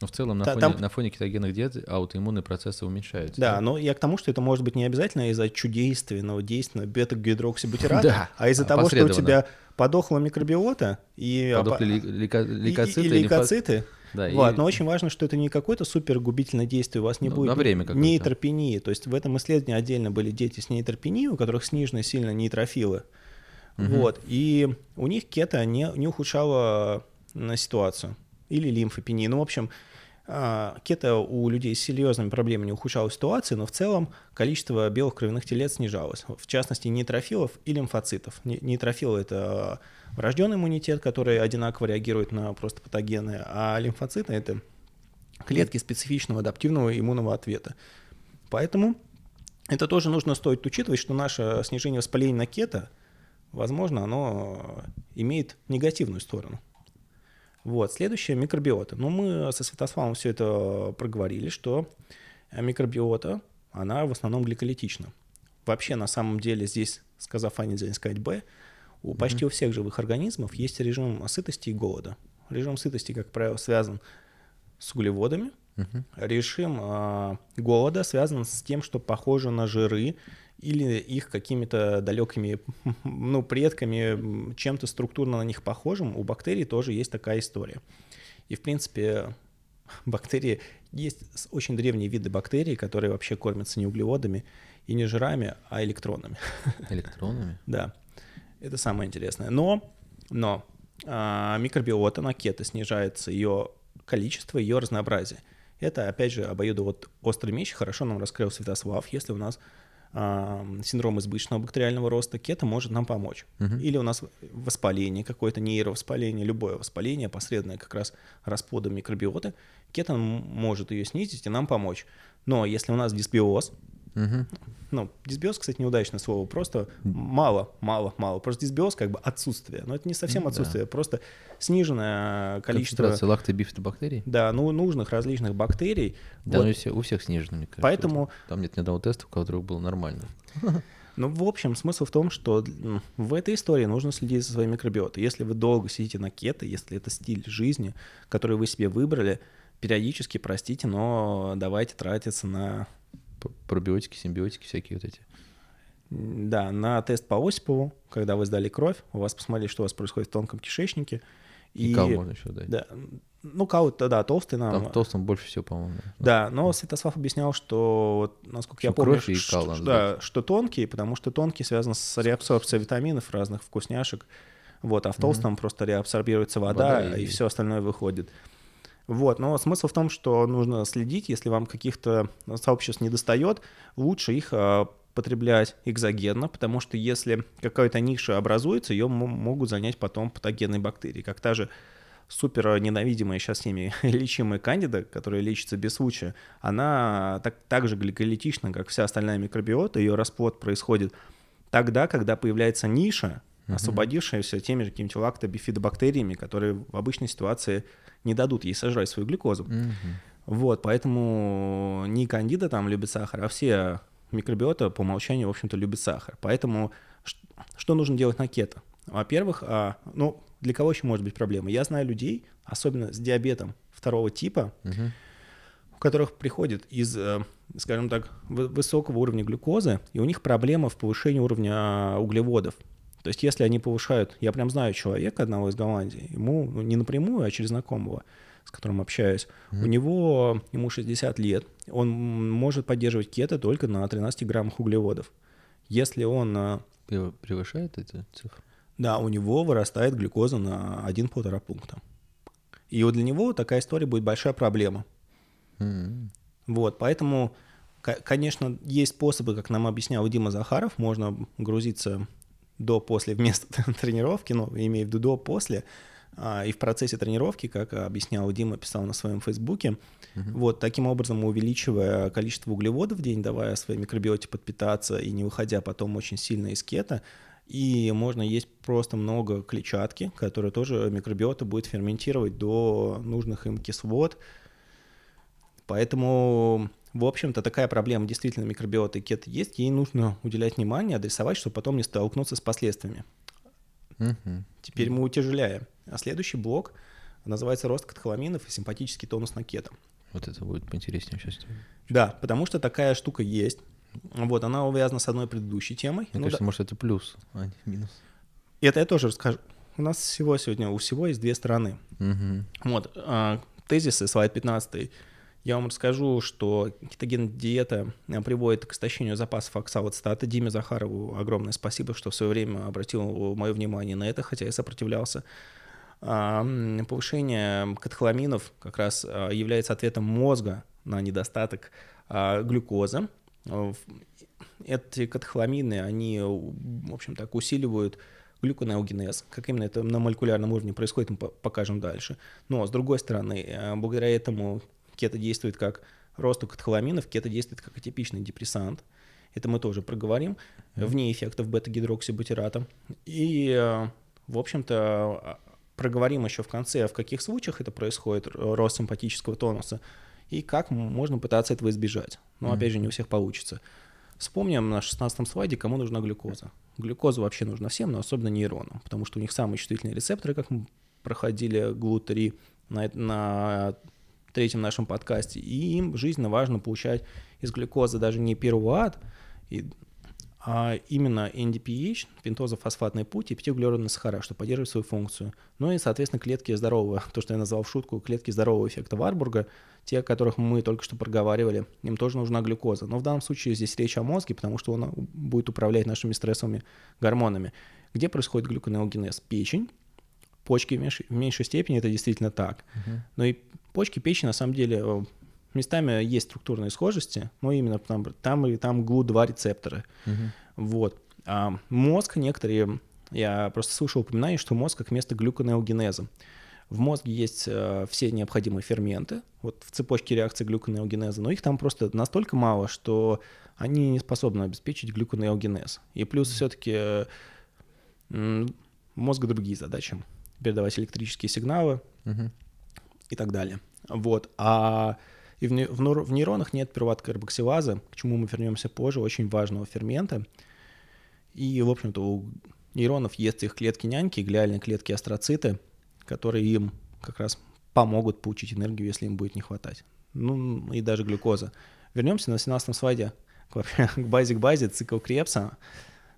Speaker 2: но в целом на, фоне, там... на фоне кетогенных диет аутоиммунные процессы уменьшаются.
Speaker 1: Да, да, но я к тому, что это может быть не обязательно из-за чудейственного действия бета-гидроксибутирата, да, а из-за того, что у тебя подохла микробиота и,
Speaker 2: Подохли лейко- лейкоциты, и,
Speaker 1: и лейкоциты, да, вот, и... Но очень важно, что это не какое-то супер губительное действие, у вас не ну, будет
Speaker 2: на время
Speaker 1: нейтропении. То есть в этом исследовании отдельно были дети с нейтропенией, у которых снижены сильно нейтрофилы. Угу. Вот, и у них кето не, не ухудшало на ситуацию. Или лимфопения. Ну, в общем, кето у людей с серьезными проблемами не ухудшало ситуацию, но в целом количество белых кровяных телец снижалось. В частности, нейтрофилов и лимфоцитов. Нейтрофилы — это врожденный иммунитет, который одинаково реагирует на просто патогены, а лимфоциты — это клетки специфичного адаптивного иммунного ответа. Поэтому это тоже нужно стоит учитывать, что наше снижение воспаления на кето, возможно, оно имеет негативную сторону. Вот, следующее – микробиота. Ну, мы со Святославом все это проговорили, что микробиота, она в основном гликолитична. Вообще, на самом деле, здесь, сказав А, нельзя не сказать Б, у mm-hmm. почти у всех живых организмов есть режим сытости и голода. Режим сытости, как правило, связан с углеводами. Mm-hmm. Режим э, голода связан с тем, что похоже на жиры или их какими-то далекими ну, предками, чем-то структурно на них похожим. У бактерий тоже есть такая история. И, в принципе, бактерии... Есть очень древние виды бактерий, которые вообще кормятся не углеводами и не жирами, а электронами.
Speaker 2: Электронами? [laughs]
Speaker 1: Да. Это самое интересное. Но, но а, микробиота на кето снижается ее количество, ее разнообразие. Это, опять же, обоюдо острый меч хорошо нам раскрыл Святослав. Если у нас синдром избыточного бактериального роста, кето может нам помочь. Угу. Или у нас воспаление, какое-то нейровоспаление, любое воспаление, посредственное как раз расплодом микробиоты, кето может ее снизить и нам помочь. Но если у нас дисбиоз, Угу. Ну, дисбиоз, кстати, неудачное слово, просто мало, мало, мало. Просто дисбиоз как бы отсутствие. Но это не совсем отсутствие, да. просто сниженное количество...
Speaker 2: Концентрация лактобифидобактерий?
Speaker 1: Да, ну, нужных различных бактерий.
Speaker 2: Да, вот. ну, у всех снижено, мне кажется.
Speaker 1: Поэтому...
Speaker 2: Там нет ни одного теста, у которого было нормально. [laughs]
Speaker 1: Ну, в общем, смысл в том, что в этой истории нужно следить за своей микробиотой. Если вы долго сидите на кето, если это стиль жизни, который вы себе выбрали, периодически, простите, но давайте тратиться на
Speaker 2: пробиотики, симбиотики всякие вот эти.
Speaker 1: Да, на тест по Осипову, когда вы сдали кровь, у вас посмотрели, что у вас происходит в тонком кишечнике.
Speaker 2: И, и кал можно еще дать.
Speaker 1: Да, ну, кал это, да, толстый нам.
Speaker 2: Там толстым больше всего, по-моему.
Speaker 1: Да, но Святослав объяснял, что, насколько что я помню, кровь и что, кал да, что тонкий, потому что тонкий связан с реабсорбцией витаминов, разных вкусняшек. Вот, а в толстом mm-hmm. просто реабсорбируется вода, вода и, и все остальное выходит. Вот, но смысл в том, что нужно следить, если вам каких-то сообществ не достает, лучше их а, потреблять экзогенно, потому что если какая-то ниша образуется, ее могут занять потом патогенные бактерии, как та же супер ненавидимая сейчас всеми [laughs] лечимая кандида, которая лечится без случая, она так, так же гликолитична, как вся остальная микробиота, ее расплод происходит тогда, когда появляется ниша, освободившаяся теми же какими-то лактобифидобактериями, которые в обычной ситуации не дадут ей сожрать свою глюкозу. Mm-hmm. Вот, поэтому не кандида там любит сахар, а все микробиота по умолчанию, в общем-то, любят сахар. Поэтому что нужно делать на кето? Во-первых, а, ну, для кого еще может быть проблема? Я знаю людей, особенно с диабетом второго типа, угу. у которых приходит из, э, скажем так, высокого уровня глюкозы, и у них проблема в повышении уровня а, углеводов. То есть если они повышают, я прям знаю человека одного из Голландии, ему ну, не напрямую, а через знакомого, с которым общаюсь, mm-hmm. у него, ему 60 лет, он может поддерживать кето только на 13 граммах углеводов. Если он... А,
Speaker 2: превышает эти цифры?
Speaker 1: Да, у него вырастает глюкоза на 1-1,5 пункта. И вот для него такая история будет большая проблема. Mm-hmm. Вот, поэтому, конечно, есть способы, как нам объяснял Дима Захаров, можно грузиться до-после вместо [laughs] тренировки, ну, имею в виду до-после, а, и в процессе тренировки, как объяснял Дима, писал на своем фейсбуке, uh-huh. вот таким образом увеличивая количество углеводов в день, давая своей микробиоте подпитаться и не выходя потом очень сильно из кета, и можно есть просто много клетчатки, которая тоже микробиота будет ферментировать до нужных им кислот. Поэтому в общем-то, такая проблема действительно микробиоты кет есть, ей нужно уделять внимание, адресовать, чтобы потом не столкнуться с последствиями. Угу. Теперь мы утяжеляем. А следующий блок называется рост катехоламинов и симпатический тонус на кето.
Speaker 2: Вот это будет поинтереснее сейчас.
Speaker 1: Да, потому что такая штука есть. Вот, она увязана с одной предыдущей темой.
Speaker 2: Мне ну, кажется, да. может, это плюс, а не минус.
Speaker 1: Это я тоже расскажу. У нас всего сегодня, у всего есть две стороны. Угу. Вот, а, тезисы, слайд 15 я вам расскажу, что кетогенная диета э, приводит к истощению запасов оксалоцитата. Диме Захарову огромное спасибо, что в свое время обратил мое внимание на это, хотя я сопротивлялся. А, повышение катехоламинов как раз э, является ответом мозга на недостаток а, глюкозы. Эти катехоламины, они, в общем так, усиливают глюконеогенез. Как именно это на молекулярном уровне происходит, мы покажем дальше. Но, с другой стороны, э, благодаря этому кето действует как росту катехоламинов кето действует как атипичный депрессант. Это мы тоже проговорим, вне эффектов бета-гидроксибутирата. И, э, в общем-то, проговорим еще в конце, в каких случаях это происходит, рост симпатического тонуса, и как можно пытаться этого избежать. Но, опять же, не у всех получится. Вспомним на 16 слайде, кому нужна глюкоза. Глюкоза вообще нужна всем, но особенно нейронам, потому что у них самые чувствительные рецепторы, как мы проходили глутери на, на третьем нашем подкасте, и им жизненно важно получать из глюкозы даже не пируват, а именно NDPH, пентозофосфатный путь и пятиуглеродные сахара, чтобы поддерживать свою функцию. Ну и, соответственно, клетки здорового, [laughs] то, что я назвал в шутку, клетки здорового эффекта Варбурга, те, о которых мы только что проговаривали, им тоже нужна глюкоза. Но в данном случае здесь речь о мозге, потому что он будет управлять нашими стрессовыми гормонами. Где происходит глюконеогенез? Печень, почки в меньшей, степени это действительно так. Uh-huh. Но и почки, печень на самом деле э, местами есть структурные схожести, но именно там, там и там ГЛУ-2 рецепторы. Uh-huh. Вот. А мозг некоторые, я просто слышал упоминание, что мозг как место глюконеогенеза. В мозге есть э, все необходимые ферменты, вот в цепочке реакции глюконеогенеза, но их там просто настолько мало, что они не способны обеспечить глюконеогенез. И плюс все-таки э, мозга другие задачи передавать электрические сигналы угу. и так далее. Вот. А и в, в, в нейронах нет пируват-карбоксилазы, к чему мы вернемся позже, очень важного фермента. И, в общем-то, у нейронов есть их клетки-няньки, глиальные клетки астроциты, которые им как раз помогут получить энергию, если им будет не хватать. Ну, и даже глюкоза. Вернемся на 17 слайде [laughs] к базе к базе, цикл Крепса.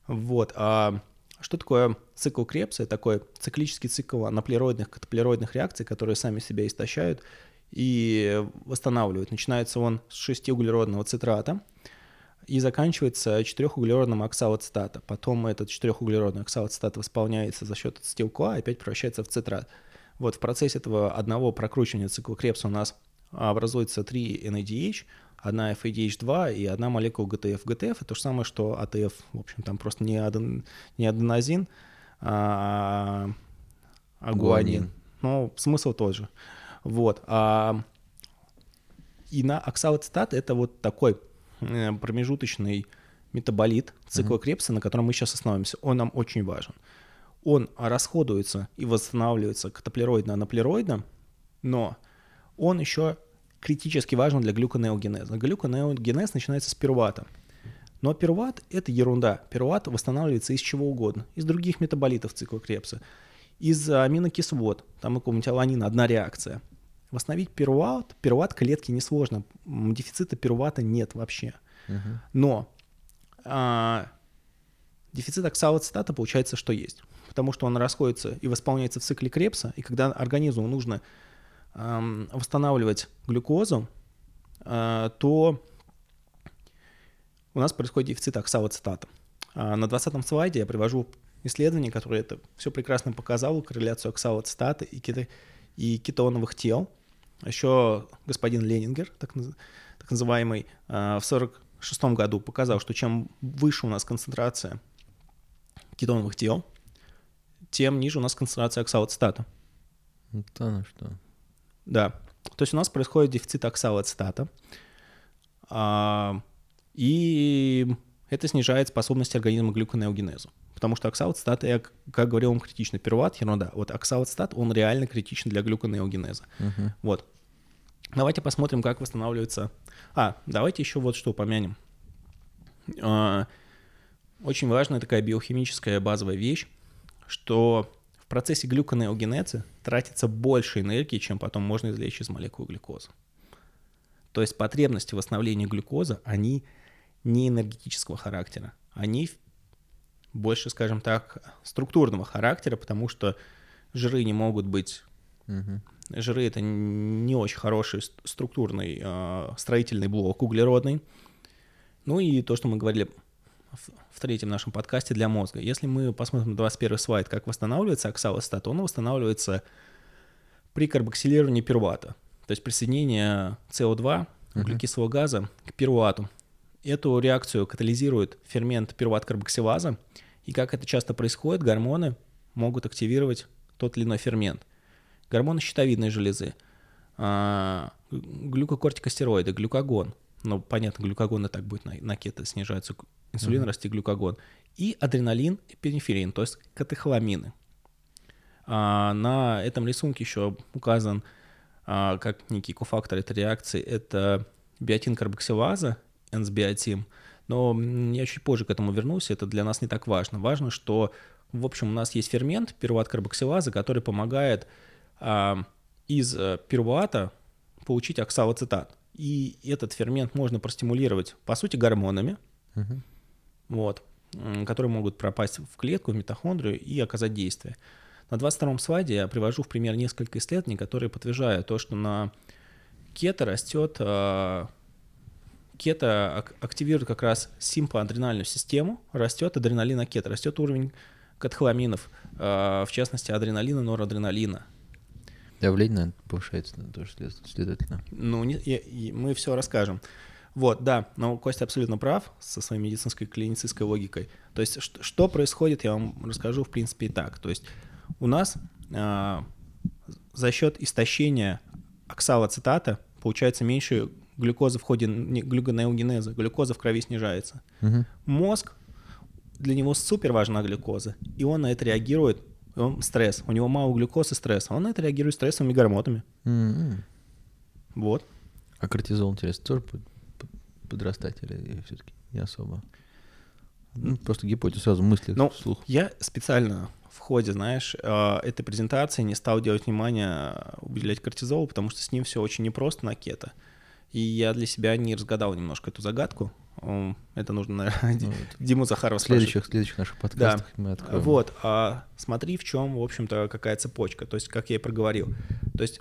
Speaker 1: Вот. А что такое цикл Крепса? Такой циклический цикл анаплероидных, катаплероидных реакций, которые сами себя истощают и восстанавливают. Начинается он с шестиуглеродного цитрата и заканчивается четырехуглеродным оксалоцитата. Потом этот четырехуглеродный оксалоцитат восполняется за счет ацетил-КоА и опять превращается в цитрат. Вот в процессе этого одного прокручивания цикла Крепса у нас образуется 3 NADH, одна FADH2 и одна молекула GTF. GTF — это то же самое, что ATF. В общем, там просто не, аден, не аденозин, а, а гуанин. Но смысл тот же. Вот. А, и на оксалоцитат — это вот такой э, промежуточный метаболит цикла mm-hmm. Крепса, на котором мы сейчас остановимся. Он нам очень важен. Он расходуется и восстанавливается катаплероидно-анаплероидно, но он еще критически важен для глюконеогенеза. Глюконеогенез начинается с пирувата. Но пируват — это ерунда. Пируват восстанавливается из чего угодно. Из других метаболитов цикла Крепса. Из аминокислот. Там какого-нибудь аланина одна реакция. Восстановить пируват, пируват клетки несложно. Дефицита пирувата нет вообще. Но а, дефицит оксалоцитата получается, что есть. Потому что он расходится и восполняется в цикле Крепса, и когда организму нужно восстанавливать глюкозу, а, то у нас происходит дефицит оксалоцитата. А, на 20 слайде я привожу исследование, которое это все прекрасно показало, корреляцию оксалоцитата и, кето, и кетоновых тел. Еще господин Ленингер, так, называемый, а, в 1946 году показал, что чем выше у нас концентрация кетоновых тел, тем ниже у нас концентрация оксалоцитата.
Speaker 2: Да, ну что.
Speaker 1: Да. То есть у нас происходит дефицит оксалоцитата, а, и это снижает способность организма к глюконеогенезу. Потому что оксалоцитат, я, как говорил, он критичный. Перват, ерунда. Вот оксалоцитат, он реально критичен для глюконеогенеза. Uh-huh. Вот. Давайте посмотрим, как восстанавливается... А, давайте еще вот что упомянем. А, очень важная такая биохимическая базовая вещь, что процессе глюконеогенеза тратится больше энергии, чем потом можно извлечь из молекул глюкозы. То есть потребности в восстановлении глюкозы, они не энергетического характера. Они больше, скажем так, структурного характера, потому что жиры не могут быть... Угу. Жиры — это не очень хороший структурный э, строительный блок углеродный. Ну и то, что мы говорили в третьем нашем подкасте для мозга. Если мы посмотрим на 21 слайд, как восстанавливается оксалоцитат, он восстанавливается при карбоксилировании пирувата, то есть присоединение СО2, углекислого газа, к пирувату. Эту реакцию катализирует фермент пируват-карбоксилаза, и как это часто происходит, гормоны могут активировать тот или иной фермент. Гормоны щитовидной железы, а, глюкокортикостероиды, глюкогон. Ну, понятно, глюкогон и так будет на, на кето снижается, инсулин mm-hmm. расти глюкогон. И адреналин и пениферин, то есть катехоламины. А, на этом рисунке еще указан а, как некий кофактор этой реакции, это биотин-карбоксилаза, энсбиотим. Но я чуть позже к этому вернусь, это для нас не так важно. Важно, что, в общем, у нас есть фермент, пируват карбоксилазы, который помогает а, из э, пирувата получить оксалоцитат. И этот фермент можно простимулировать, по сути, гормонами, угу. вот, которые могут пропасть в клетку, в митохондрию и оказать действие. На 22-м слайде я привожу в пример несколько исследований, которые подтверждают то, что на кето растет, э, кето активирует как раз симпоадrenальную систему, растет адреналина кето, растет уровень катхоламинов, э, в частности адреналина, норадреналина.
Speaker 2: Давление, наверное, повышается тоже, следовательно.
Speaker 1: Ну, не, и, и мы все расскажем. Вот, да, но Костя абсолютно прав со своей медицинской клиницистской логикой. То есть, что, что происходит, я вам расскажу, в принципе, и так. То есть, у нас э, за счет истощения оксалоцитата получается меньше глюкозы в ходе глюконеогенеза, глюкоза в крови снижается. Угу. Мозг, для него супер важна глюкоза, и он на это реагирует, он стресс, у него мало глюкозы, стресс, он на это реагирует стрессовыми гормонами. Угу. Вот.
Speaker 2: А кортизол, интересно, тоже подрастать или все-таки не особо? Ну, просто гипотеза сразу мысли
Speaker 1: ну, вслух. Я специально в ходе, знаешь, э, этой презентации не стал делать внимание уделять кортизолу, потому что с ним все очень непросто на кето. И я для себя не разгадал немножко эту загадку. Это нужно, наверное, ну, [laughs] Диму Захарова
Speaker 2: следующих, следующих наших подкастах
Speaker 1: да. мы откроем. Вот, а смотри, в чем, в общем-то, какая цепочка. То есть, как я и проговорил. То есть,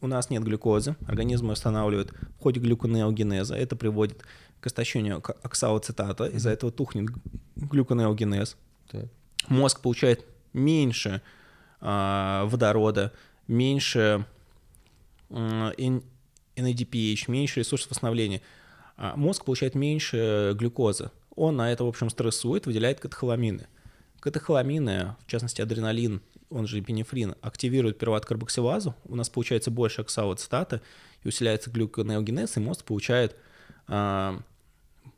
Speaker 1: у нас нет глюкозы, организм устанавливает в ходе глюконеогенеза. Это приводит к истощению оксалоцитата, из-за этого тухнет глюконеогенез. Так. Мозг получает меньше э, водорода, меньше э, NADPH, меньше ресурсов восстановления. А мозг получает меньше глюкозы. Он на это, в общем, стрессует, выделяет катехоламины. Катехоламины, в частности адреналин, он же эпинефрин, активирует пируват-карбоксилазу, у нас получается больше оксалоцитата, и усиляется глюконеогенез, и мозг получает э,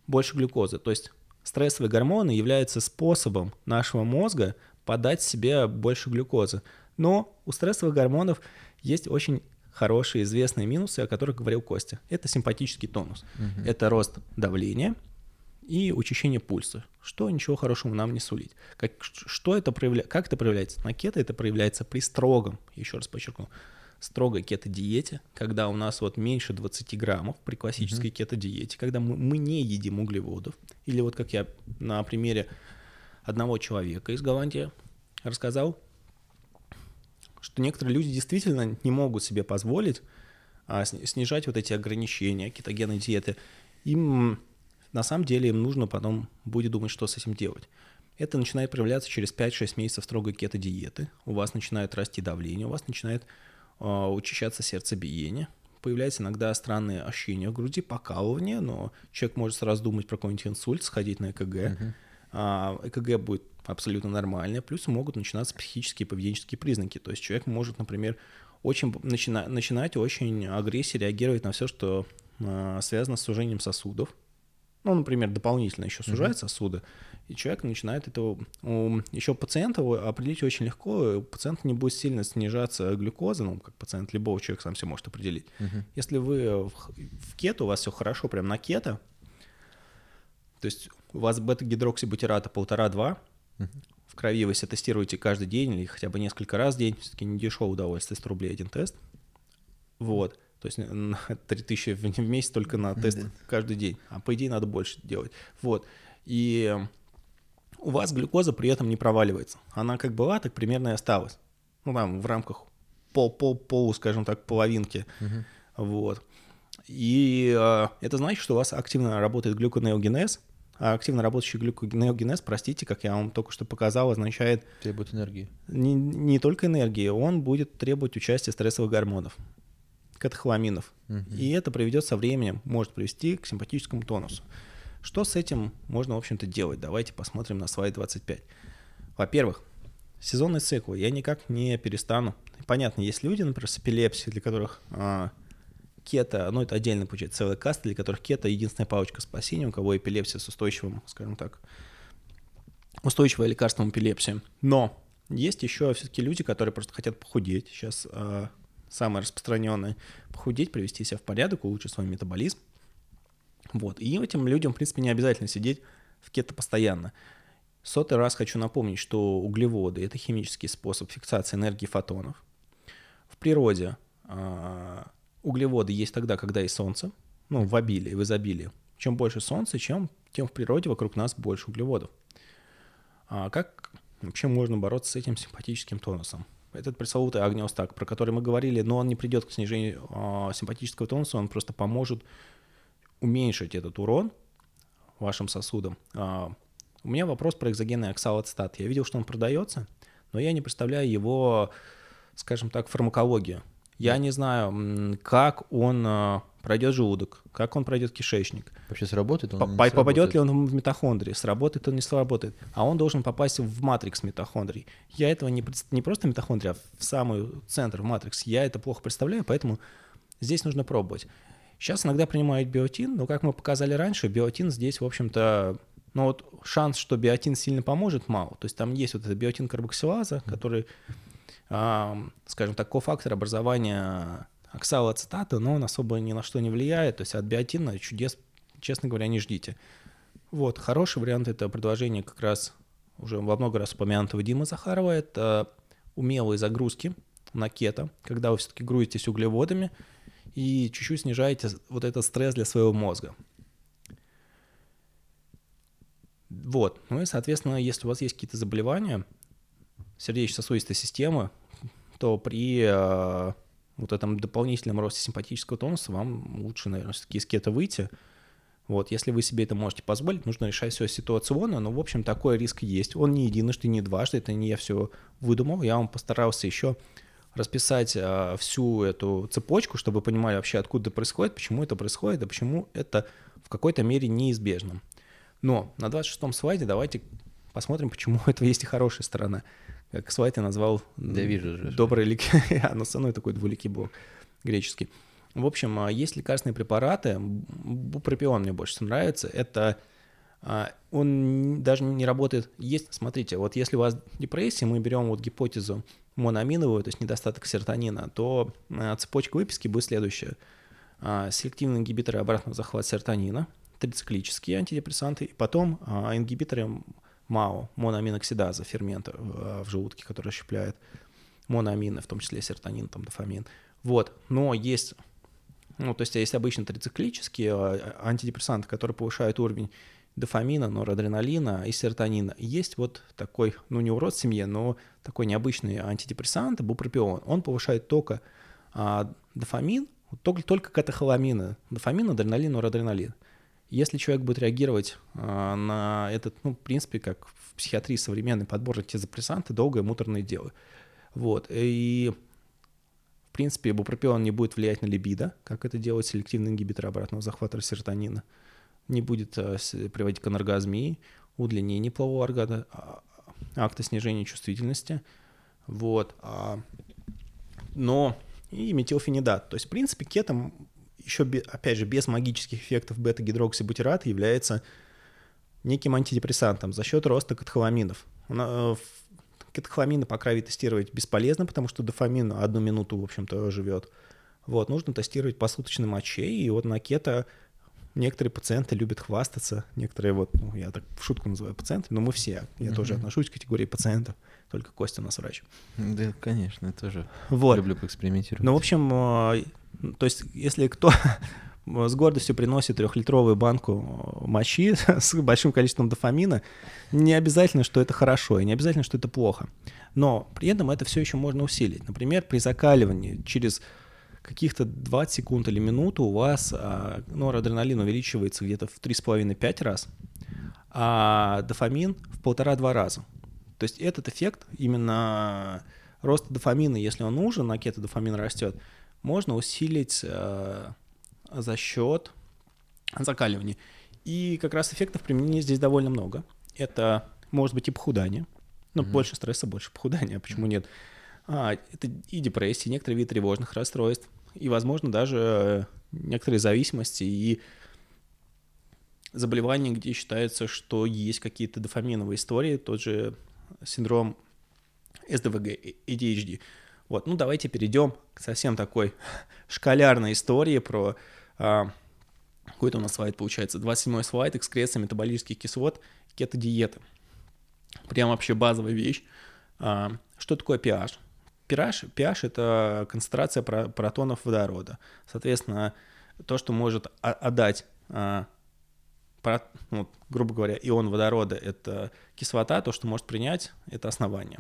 Speaker 1: больше глюкозы. То есть стрессовые гормоны являются способом нашего мозга подать себе больше глюкозы. Но у стрессовых гормонов есть очень хорошие известные минусы, о которых говорил Костя. Это симпатический тонус. Угу. Это рост давления и учащение пульса, что ничего хорошего нам не сулит. Как, что это проявля... Как это проявляется? На кето это проявляется при строгом, еще раз подчеркну, строгой кето-диете, когда у нас вот меньше 20 граммов при классической mm-hmm. кето-диете, когда мы, мы не едим углеводов. Или вот как я на примере одного человека из Голландии рассказал, что некоторые люди действительно не могут себе позволить а, снижать вот эти ограничения кетогенной диеты. Им на самом деле им нужно потом будет думать, что с этим делать. Это начинает проявляться через 5-6 месяцев строгой кето-диеты. У вас начинает расти давление, у вас начинает э, учащаться сердцебиение. Появляются иногда странные ощущения в груди, покалывание, но человек может сразу думать про какой-нибудь инсульт, сходить на ЭКГ. Uh-huh. А, ЭКГ будет абсолютно нормальное, плюс могут начинаться психические и поведенческие признаки. То есть человек может, например, очень начина, начинать очень агрессии реагировать на все, что э, связано с сужением сосудов. Ну, например, дополнительно еще сужают mm-hmm. сосуды, и человек начинает этого... У, еще пациента определить очень легко, у пациента не будет сильно снижаться глюкоза, ну, как пациент любого человека сам все может определить. Mm-hmm. Если вы в, в кето, у вас все хорошо, прям на кето, то есть у вас бета-гидроксибутирата полтора-два, в крови вы себя тестируете каждый день или хотя бы несколько раз в день, все-таки не дешевое удовольствие, 100 рублей один тест. Вот. То есть 3000 [laughs] в месяц только на тест mm-hmm. каждый день. А по идее надо больше делать. Вот. И у вас глюкоза при этом не проваливается. Она как была, так примерно и осталась. Ну, там, в рамках пол, пол, полу, скажем так, половинки. Mm-hmm. Вот. И э, это значит, что у вас активно работает глюконеогенез, активно работающий глюкогенез, простите, как я вам только что показал, означает...
Speaker 2: Требует энергии.
Speaker 1: Не, не только энергии, он будет требовать участия стрессовых гормонов, катехоламинов. Угу. И это приведет со временем, может привести к симпатическому тонусу. Что с этим можно, в общем-то, делать? Давайте посмотрим на слайд 25. Во-первых, сезонный цикл. Я никак не перестану. Понятно, есть люди, например, с эпилепсией, для которых а, кето, ну это отдельно получается целая каста, для которых кето единственная палочка спасения, у кого эпилепсия с устойчивым, скажем так, устойчивая лекарством эпилепсии. Но есть еще все-таки люди, которые просто хотят похудеть. Сейчас а, самое распространенное похудеть, привести себя в порядок, улучшить свой метаболизм. Вот. И этим людям, в принципе, не обязательно сидеть в кето постоянно. Сотый раз хочу напомнить, что углеводы – это химический способ фиксации энергии фотонов. В природе э, углеводы есть тогда, когда есть солнце, ну, в обилии, в изобилии. Чем больше солнца, чем, тем в природе вокруг нас больше углеводов. А как вообще можно бороться с этим симпатическим тонусом? Этот пресловутый агниостак, про который мы говорили, но он не придет к снижению э, симпатического тонуса, он просто поможет уменьшить этот урон вашим сосудам. Э, у меня вопрос про экзогенный оксалоцетат. Я видел, что он продается, но я не представляю его, скажем так, фармакологию. Я не знаю, как он а, пройдет желудок, как он пройдет кишечник.
Speaker 2: Вообще сработает он?
Speaker 1: По- попадет ли он в митохондрии? Сработает он, не сработает. А он должен попасть в матрикс митохондрий. Я этого не, не просто митохондрия, а в самый центр, в матрикс. Я это плохо представляю, поэтому здесь нужно пробовать. Сейчас иногда принимают биотин, но, как мы показали раньше, биотин здесь, в общем-то, но вот шанс, что биотин сильно поможет, мало. То есть там есть вот эта биотин-карбоксилаза, который, э, скажем так, кофактор образования оксалоацетата, но он особо ни на что не влияет. То есть от биотина чудес, честно говоря, не ждите. Вот, хороший вариант это предложение как раз уже во много раз упомянутого Димы Захарова. Это умелые загрузки на кето, когда вы все-таки грузитесь углеводами и чуть-чуть снижаете вот этот стресс для своего мозга. Вот. Ну и, соответственно, если у вас есть какие-то заболевания сердечно-сосудистой системы, то при э, вот этом дополнительном росте симпатического тонуса вам лучше, наверное, все-таки из кета выйти. Вот, если вы себе это можете позволить, нужно решать все ситуационно, но, в общем, такой риск есть. Он не единожды, не дважды, это не я все выдумал, я вам постарался еще расписать э, всю эту цепочку, чтобы понимали вообще, откуда это происходит, почему это происходит, и почему это в какой-то мере неизбежно. Но на 26-м слайде давайте посмотрим, почему у этого есть и хорошая сторона. Как слайд я назвал
Speaker 2: да, вижу, же.
Speaker 1: добрый лик... [laughs] ну, такой двуликий блок греческий. В общем, а, есть лекарственные препараты, бупропион мне больше нравится, это а, он даже не работает. Есть, смотрите, вот если у вас депрессия, мы берем вот гипотезу моноаминовую, то есть недостаток серотонина, то а, цепочка выписки будет следующая. Селективные ингибиторы обратного захвата серотонина, трициклические антидепрессанты, и потом а, ингибиторы МАО, моноаминоксидаза, фермента в, в желудке, который расщепляет моноамины, в том числе серотонин, там, дофамин. Вот, но есть, ну, то есть есть обычно трициклические а, антидепрессанты, которые повышают уровень дофамина, норадреналина и серотонина. Есть вот такой, ну, не урод в семье, но такой необычный антидепрессант, бупропион. Он повышает только а, дофамин, только, только катехоламины, дофамин, адреналин, норадреналин. Если человек будет реагировать э, на этот, ну, в принципе, как в психиатрии современный подбор антидепрессанты, долгое муторное дело. Вот. И, в принципе, бупропион не будет влиять на либидо, как это делает селективный ингибитор обратного захвата серотонина. Не будет э, приводить к анаргазмии, удлинению полового органа, а, акта снижения чувствительности. Вот. А, но и метилфенидат. То есть, в принципе, кетом еще, опять же, без магических эффектов бета-гидроксибутирата является неким антидепрессантом за счет роста катхоламинов. Э, катхоламины по крови тестировать бесполезно, потому что дофамин одну минуту, в общем-то, живет. Вот, нужно тестировать по суточной моче, и вот на кето некоторые пациенты любят хвастаться, некоторые вот, ну, я так в шутку называю пациентами, но мы все, я mm-hmm. тоже отношусь к категории пациентов, только Костя у нас врач.
Speaker 2: Да, конечно, я тоже вот. люблю поэкспериментировать.
Speaker 1: Ну, в общем, э, то есть, если кто [laughs] с гордостью приносит трехлитровую банку мочи [laughs] с большим количеством дофамина, не обязательно, что это хорошо, и не обязательно, что это плохо. Но при этом это все еще можно усилить. Например, при закаливании через каких-то 20 секунд или минуту у вас а, норадреналин увеличивается где-то в 3,5-5 раз, а дофамин в полтора-два раза. То есть этот эффект именно роста дофамина, если он нужен, а кето дофамин растет, можно усилить э, за счет закаливания. И как раз эффектов применения здесь довольно много. Это может быть и похудание. Ну, mm-hmm. больше стресса, больше похудания, почему mm-hmm. нет? А, это и депрессия, некоторые виды тревожных расстройств, и, возможно, даже э, некоторые зависимости и заболевания, где считается, что есть какие-то дофаминовые истории, тот же синдром СДВГ, ADHD. Вот, ну давайте перейдем к совсем такой [laughs] школярной истории про... А, какой-то у нас слайд получается? 27-й слайд, экскреция метаболических кислот, кето-диета. Прям вообще базовая вещь. А, что такое pH? pH, pH — это концентрация протонов водорода. Соответственно, то, что может отдать а, ну, грубо говоря, ион водорода — это кислота, то, что может принять, это основание.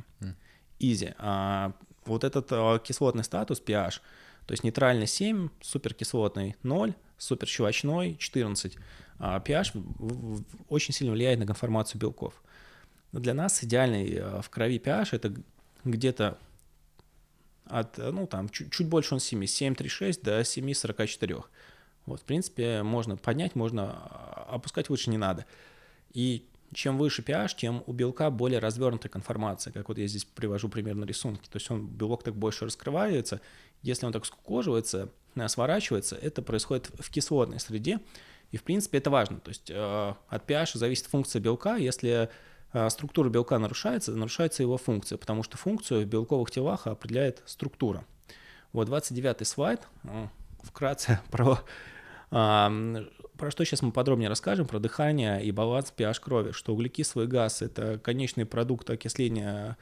Speaker 1: Изи. А вот этот а, кислотный статус, pH, то есть нейтральный 7, суперкислотный 0, суперщелочной 14. А pH очень сильно влияет на конформацию белков. Для нас идеальный а, в крови pH это где-то от, ну, там, чуть, чуть больше он 7, 7,36 до 7,44. Вот, в принципе, можно поднять, можно а, опускать выше не надо. И чем выше pH, тем у белка более развернутая конформация, как вот я здесь привожу примерно рисунки. То есть он, белок так больше раскрывается. Если он так скукоживается, э, сворачивается, это происходит в кислотной среде. И, в принципе, это важно. То есть э, от pH зависит функция белка. Если э, структура белка нарушается, нарушается его функция, потому что функцию в белковых телах определяет структура. Вот 29 слайд, вкратце [laughs] про про что сейчас мы подробнее расскажем, про дыхание и баланс pH крови, что углекислый газ – это конечный продукт окисления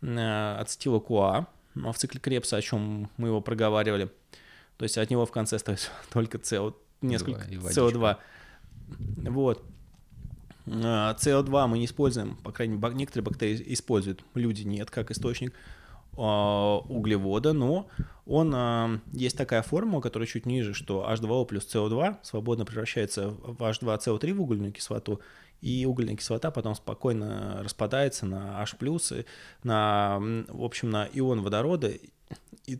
Speaker 1: э, ацетила КуА, в цикле Крепса, о чем мы его проговаривали. То есть от него в конце остается [laughs] только CO, несколько CO2. Вот. CO2 мы не используем, по крайней мере, некоторые бактерии используют, люди нет, как источник. А, углевода, но он, а, есть такая формула, которая чуть ниже, что H2O плюс CO2 свободно превращается в H2CO3 в угольную кислоту, и угольная кислота потом спокойно распадается на H+, на, в общем, на ион водорода и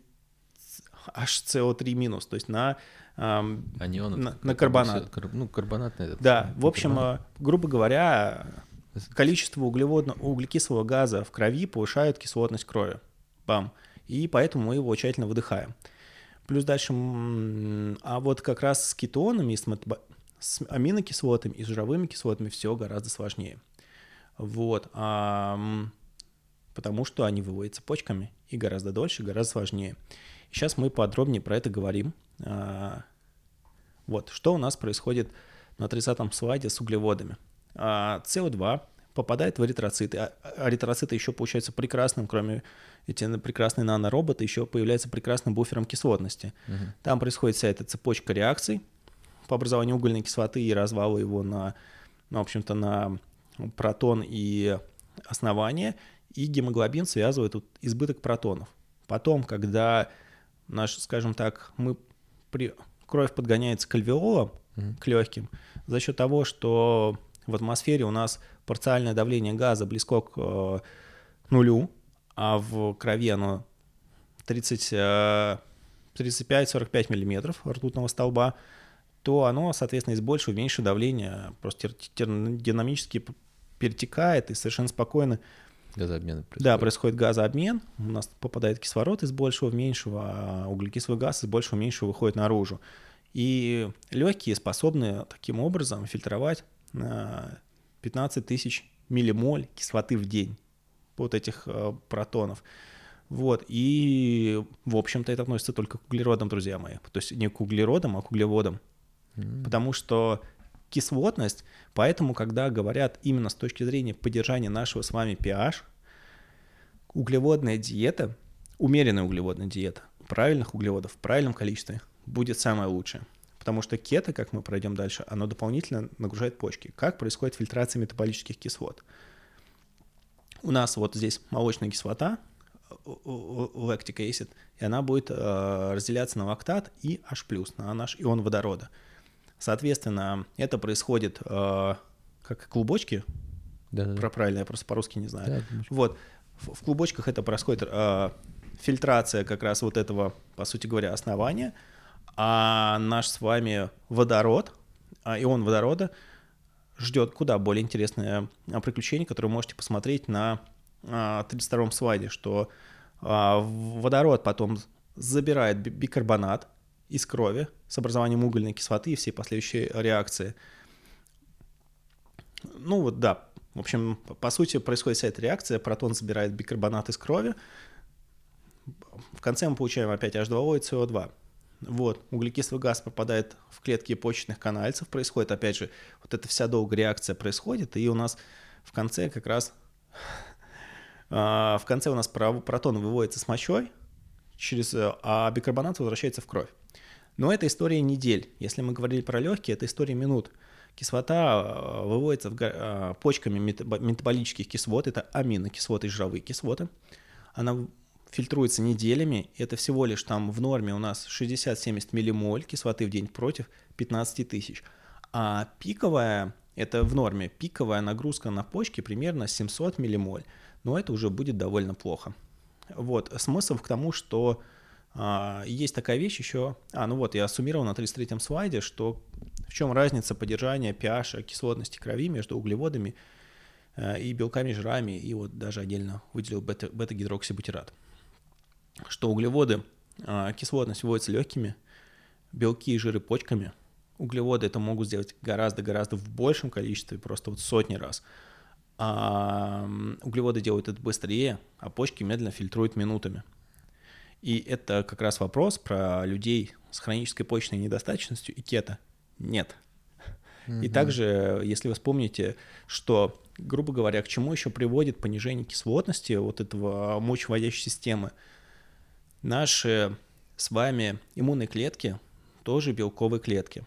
Speaker 1: HCO3 минус, то есть на
Speaker 2: а неон,
Speaker 1: на, на карбонат.
Speaker 2: Кар, ну, карбонат на этот.
Speaker 1: Да, в общем, карбонат. грубо говоря, количество углеводного, углекислого газа в крови повышает кислотность крови бам, и поэтому мы его тщательно выдыхаем. Плюс дальше, а вот как раз с кетонами, с, метабо... с аминокислотами и с жировыми кислотами все гораздо сложнее. Вот, а, потому что они выводятся почками и гораздо дольше, гораздо сложнее. сейчас мы подробнее про это говорим. А, вот, что у нас происходит на 30-м слайде с углеводами. А, СО2 попадает в эритроциты. А, а эритроциты еще получаются прекрасным, кроме эти прекрасные нанороботы, еще появляются прекрасным буфером кислотности. Угу. Там происходит вся эта цепочка реакций по образованию угольной кислоты и развалу его на, ну, в общем-то, на протон и основание, и гемоглобин связывает вот избыток протонов. Потом, когда наш, скажем так, мы при... кровь подгоняется к альвеолам, mm к легким, за счет того, что в атмосфере у нас парциальное давление газа близко к э, нулю, а в крови оно 30, 35-45 миллиметров ртутного столба, то оно, соответственно, из большего в меньшее давление просто динамически перетекает и совершенно спокойно
Speaker 2: Газообмен
Speaker 1: происходит. Да, происходит газообмен. У нас попадает кислород из большего в меньшего, а углекислый газ из большего в меньшего выходит наружу. И легкие способны таким образом фильтровать 15 э, тысяч миллимоль кислоты в день вот этих э, протонов. Вот, и, в общем-то, это относится только к углеродам, друзья мои. То есть не к углеродам, а к углеводам. Mm. Потому что кислотность, поэтому, когда говорят именно с точки зрения поддержания нашего с вами pH, углеводная диета, умеренная углеводная диета, правильных углеводов в правильном количестве будет самая лучшая. Потому что кето, как мы пройдем дальше, оно дополнительно нагружает почки. Как происходит фильтрация метаболических кислот? У нас вот здесь молочная кислота, lactic acid, и она будет э, разделяться на лактат и H+, на наш ион водорода. Соответственно, это происходит э, как клубочки, да, да. Про правильно, я просто по-русски не знаю. Да, вот, в, в клубочках это происходит э, фильтрация как раз вот этого, по сути говоря, основания, а наш с вами водород, а ион водорода ждет куда более интересное а, приключение, которое вы можете посмотреть на 32-м слайде, что а, водород потом забирает бикарбонат из крови с образованием угольной кислоты и все последующие реакции. Ну вот да, в общем, по сути происходит вся эта реакция, протон забирает бикарбонат из крови, в конце мы получаем опять H2O и CO2. Вот, углекислый газ попадает в клетки почечных канальцев, происходит, опять же, вот эта вся долгая реакция происходит, и у нас в конце как раз, а, в конце у нас протон выводится с мочой, через, а бикарбонат возвращается в кровь. Но это история недель. Если мы говорили про легкие, это история минут. Кислота а, выводится в, а, почками метаболических кислот, это аминокислоты, жировые кислоты. Она фильтруется неделями. Это всего лишь там в норме у нас 60-70 миллимоль кислоты в день против 15 тысяч. А пиковая, это в норме, пиковая нагрузка на почки примерно 700 миллимоль. Но это уже будет довольно плохо. Вот, смысл к тому, что а, есть такая вещь еще, а, ну вот, я суммировал на 33-м слайде, что в чем разница поддержания pH, кислотности крови между углеводами э, и белками, жирами, и вот даже отдельно выделил бета-гидроксибутират что углеводы, а, кислотность вводится легкими, белки и жиры почками. Углеводы это могут сделать гораздо-гораздо в большем количестве, просто вот сотни раз. А углеводы делают это быстрее, а почки медленно фильтруют минутами. И это как раз вопрос про людей с хронической почечной недостаточностью и кето. Нет. И также, если вы вспомните, что, грубо говоря, к чему еще приводит понижение кислотности вот этого мочеводящей системы – Наши с вами иммунные клетки тоже белковые клетки.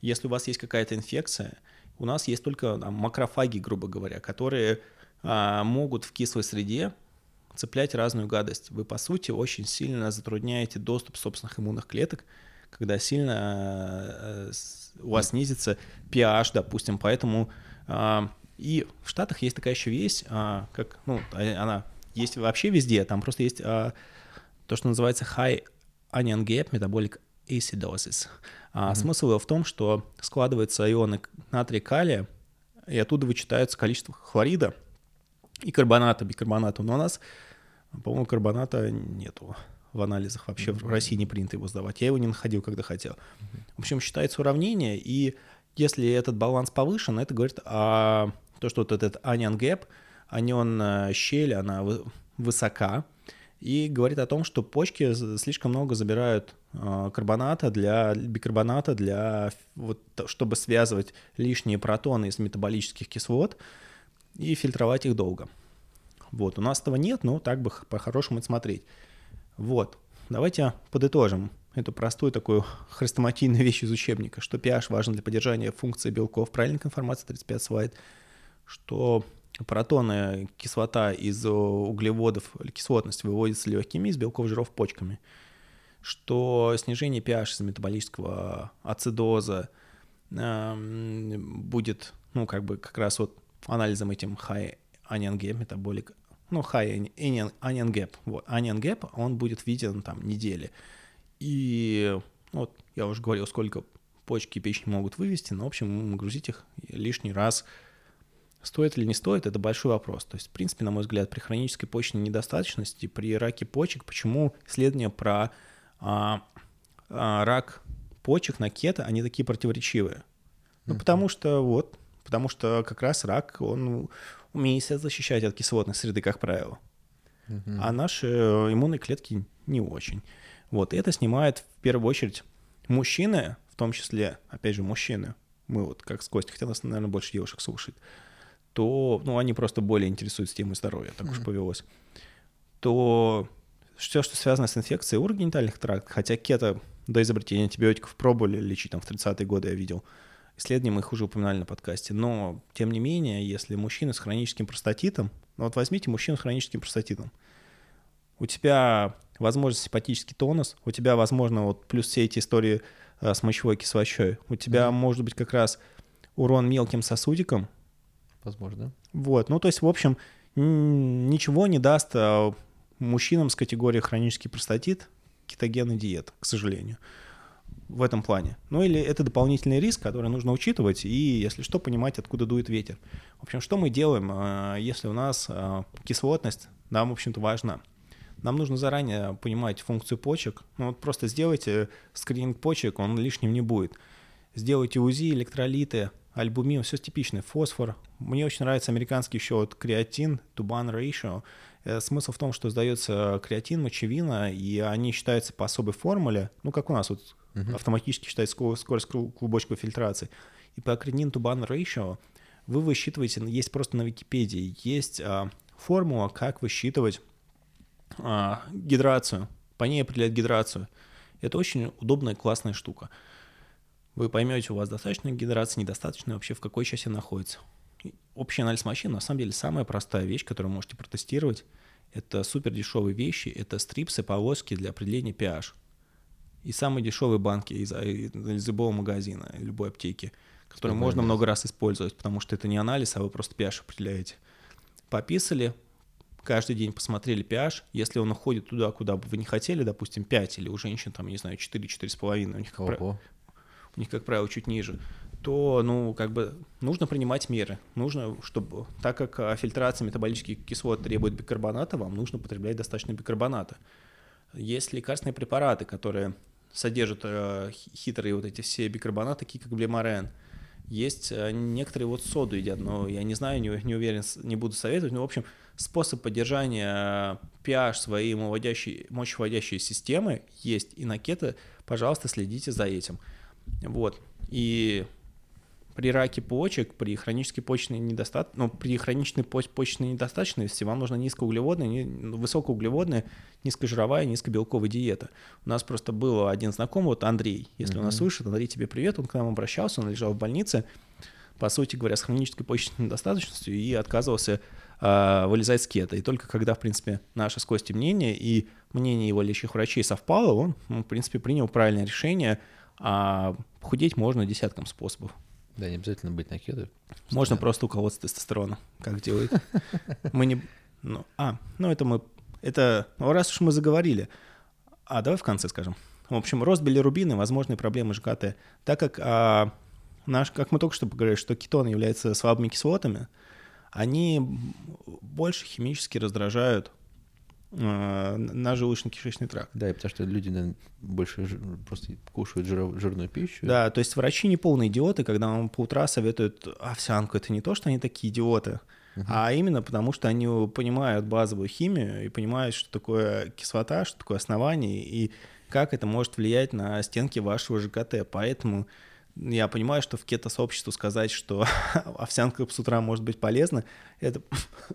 Speaker 1: Если у вас есть какая-то инфекция, у нас есть только там, макрофаги, грубо говоря, которые а, могут в кислой среде цеплять разную гадость. Вы, по сути, очень сильно затрудняете доступ собственных иммунных клеток, когда сильно а, у вас снизится pH, допустим. Поэтому а, и в Штатах есть такая еще вещь, а, как, ну, она есть вообще везде, там просто есть а, то, что называется high onion gap metabolic acidosis. А mm-hmm. Смысл его в том, что складываются ионы натрия калия, и оттуда вычитается количество хлорида и карбоната, бикарбоната. Но у нас, по-моему, карбоната нету в анализах. Вообще mm-hmm. в России не принято его сдавать. Я его не находил, когда хотел. Mm-hmm. В общем, считается уравнение, и если этот баланс повышен, это говорит о то, что вот этот onion gap, анион э, щель, она высока, и говорит о том, что почки слишком много забирают а, карбоната для бикарбоната для вот чтобы связывать лишние протоны из метаболических кислот и фильтровать их долго. Вот, у нас этого нет, но так бы по-хорошему это смотреть. Вот, давайте подытожим эту простую такую [laughs] хрестоматийную вещь из учебника, что pH важен для поддержания функции белков, правильная информация, 35 слайд, что протоны, кислота из углеводов, кислотность выводится легкими из белков, жиров, почками, что снижение pH из метаболического ацидоза э, будет, ну, как бы как раз вот анализом этим high onion gap метаболик, ну, high onion gap, вот, onion gap, он будет виден там недели. И вот я уже говорил, сколько почки и печень могут вывести, но, в общем, грузить их лишний раз – Стоит или не стоит, это большой вопрос. То есть, в принципе, на мой взгляд, при хронической почечной недостаточности, при раке почек, почему исследования про а, а, рак почек на кето, они такие противоречивые? Ну, uh-huh. потому что вот, потому что как раз рак, он умеет себя защищать от кислотной среды, как правило. Uh-huh. А наши иммунные клетки не очень. Вот, и это снимает в первую очередь мужчины, в том числе, опять же, мужчины, мы вот как с Костей, хотя нас, наверное, больше девушек слушает, то, ну, они просто более интересуются темой здоровья, так mm-hmm. уж повелось, то все, что связано с инфекцией урогенитальных трактов, хотя кето до изобретения антибиотиков пробовали лечить, там, в 30-е годы я видел, исследования мы их уже упоминали на подкасте, но, тем не менее, если мужчина с хроническим простатитом, ну, вот возьмите мужчину с хроническим простатитом, у тебя, возможно, симпатический тонус, у тебя, возможно, вот плюс все эти истории э, с мочевой кислотой, у тебя, mm-hmm. может быть, как раз урон мелким сосудиком,
Speaker 2: возможно.
Speaker 1: Вот, ну то есть, в общем, ничего не даст а, мужчинам с категорией хронический простатит кетогенная диета, к сожалению. в этом плане. Ну или это дополнительный риск, который нужно учитывать, и, если что, понимать, откуда дует ветер. В общем, что мы делаем, э, если у нас э, кислотность нам, в общем-то, важна? Нам нужно заранее понимать функцию почек. Ну вот просто сделайте скрининг почек, он лишним не будет. Сделайте УЗИ, электролиты, альбумин, все типичное, фосфор. Мне очень нравится американский еще вот креатин, тубан ratio. Э, смысл в том, что сдается креатин, мочевина, и они считаются по особой формуле, ну, как у нас вот uh-huh. автоматически считается скорость клубочковой фильтрации. И по креатин тубан ratio вы высчитываете, есть просто на Википедии, есть а, формула, как высчитывать а, гидрацию, по ней определять гидрацию. Это очень удобная, классная штука. Вы поймете, у вас достаточно гидрации, недостаточно, вообще в какой части находится общий анализ машин, на самом деле, самая простая вещь, которую вы можете протестировать, это супер дешевые вещи, это стрипсы, полоски для определения pH. И самые дешевые банки из, из любого магазина, любой аптеки, которые можно анализ. много раз использовать, потому что это не анализ, а вы просто pH определяете. Пописали, каждый день посмотрели pH, если он уходит туда, куда бы вы не хотели, допустим, 5, или у женщин, там, не знаю, 4-4,5, у них, как у них, как правило, чуть ниже, то, ну, как бы нужно принимать меры. Нужно, чтобы, так как а, фильтрация метаболических кислот требует бикарбоната, вам нужно потреблять достаточно бикарбоната. Есть лекарственные препараты, которые содержат э, хитрые вот эти все бикарбонаты, такие как блемарен. Есть э, некоторые вот соду едят, но я не знаю, не, не уверен, не буду советовать. Но, в общем, способ поддержания pH своей мочевыводящей системы есть. И на кето, пожалуйста, следите за этим. Вот. И при раке почек, при хронической почечной недостаточности, ну, при хронической почечной недостаточности вам нужна низкоуглеводная, высокоуглеводная, низкожировая, низкобелковая диета. У нас просто был один знакомый, вот Андрей, если mm-hmm. он нас слышит, Андрей, тебе привет, он к нам обращался, он лежал в больнице, по сути говоря, с хронической почечной недостаточностью и отказывался э, вылезать с кета. И только когда, в принципе, наше с Костей мнение и мнение его лечащих врачей совпало, он, ну, в принципе, принял правильное решение, а худеть можно десяткам способов.
Speaker 2: Да, не обязательно быть на кеду.
Speaker 1: Можно просто уколоться тестостерона, как делают. [laughs] Мы не... Ну, а, ну это мы... Это... Ну, раз уж мы заговорили. А, давай в конце скажем. В общем, рост билирубина возможные проблемы ЖКТ. Так как, а, наш, как мы только что поговорили, что кетоны являются слабыми кислотами, они больше химически раздражают на желудочно-кишечный тракт.
Speaker 2: Да, и потому что люди наверное, больше жир, просто кушают жир, жирную пищу.
Speaker 1: Да, то есть врачи не полные идиоты, когда вам по утра советуют овсянку. Это не то, что они такие идиоты, uh-huh. а именно потому, что они понимают базовую химию и понимают, что такое кислота, что такое основание и как это может влиять на стенки вашего ЖКТ. Поэтому я понимаю, что в кето-сообществу сказать, что [laughs] овсянка с утра может быть полезна, это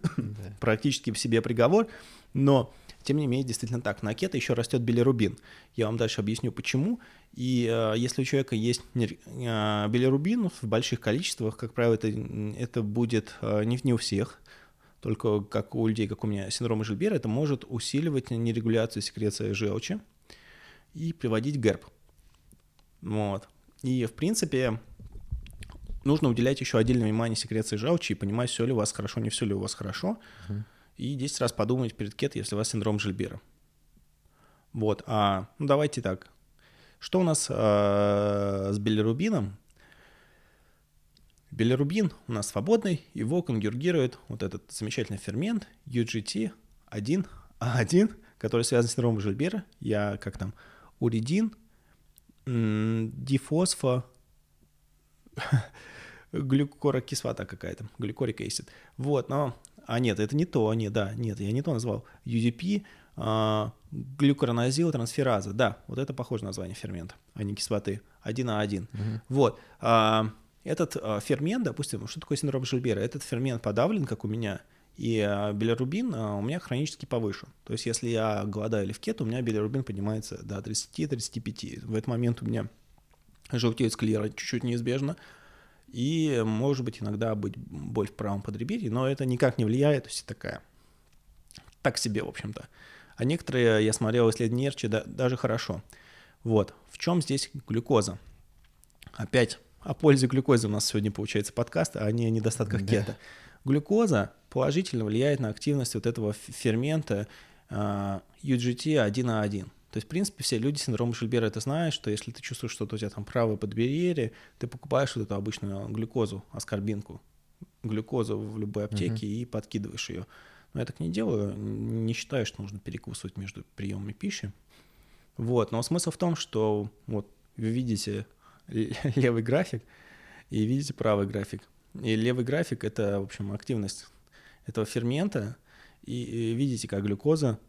Speaker 1: [laughs] практически в себе приговор. Но, тем не менее, действительно так. На кето еще растет билирубин. Я вам дальше объясню, почему. И э, если у человека есть э, билирубин в больших количествах, как правило, это, это будет э, не, не у всех, только как у людей, как у меня, синдром Жильбера, это может усиливать нерегуляцию секреции желчи и приводить к. Вот. И, в принципе, нужно уделять еще отдельное внимание секреции желчи и понимать, все ли у вас хорошо, не все ли у вас хорошо. Uh-huh и 10 раз подумать перед кет, если у вас синдром Жильбера. Вот, а, ну давайте так. Что у нас а, с билирубином? Билирубин у нас свободный, его конъюгирует вот этот замечательный фермент UGT1A1, который связан с синдромом Жильбера. Я как там? Уридин, дифосфо, [laughs] глюкорокислота какая-то, глюкорик. Вот, но а нет, это не то, нет, да, нет, я не то назвал. UDP, а, глюкороназил трансфераза, да, вот это похоже название фермента, а не кислоты, 1 на 1. Угу. Вот, а, этот а, фермент, допустим, что такое синдром Жильбера? Этот фермент подавлен, как у меня, и а, билирубин а, у меня хронически повышен. То есть если я голодаю или в кет, у меня билирубин поднимается до 30-35. В этот момент у меня желтеет склера чуть-чуть неизбежно, и, может быть, иногда быть боль в правом подреберье, но это никак не влияет, то есть такая, так себе, в общем-то. А некоторые, я смотрел исследования Нерчи, да, даже хорошо. Вот, в чем здесь глюкоза? Опять о пользе глюкозы у нас сегодня получается подкаст, а не о недостатках да. кето. Глюкоза положительно влияет на активность вот этого фермента uh, UGT1A1. То есть, в принципе, все люди с синдромом Шильбера это знают, что если ты чувствуешь, что у тебя там правое подберье, ты покупаешь вот эту обычную глюкозу, аскорбинку, глюкозу в любой аптеке uh-huh. и подкидываешь ее. Но я так не делаю, не считаю, что нужно перекусывать между приемами пищи. Вот, но смысл в том, что вот вы видите [laughs] левый график и видите правый график. И левый график — это, в общем, активность этого фермента, и видите, как глюкоза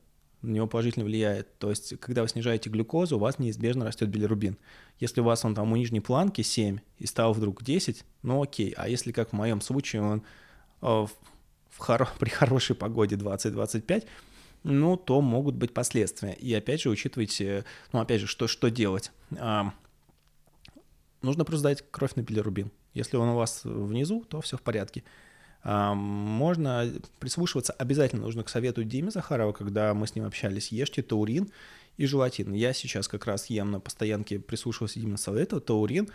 Speaker 1: на него положительно влияет. То есть, когда вы снижаете глюкозу, у вас неизбежно растет билирубин. Если у вас он там у нижней планки 7 и стал вдруг 10, ну окей. А если, как в моем случае, он э, в, в хоро- [laughs] при хорошей погоде 20-25, ну, то могут быть последствия. И опять же, учитывайте, ну, опять же, что, что делать? Нужно просто дать кровь на билирубин. Если он у вас внизу, то все в порядке. Можно прислушиваться, обязательно нужно к совету Димы Захарова, когда мы с ним общались, ешьте таурин и желатин. Я сейчас как раз ем на постоянке, прислушивался именно совету, таурин,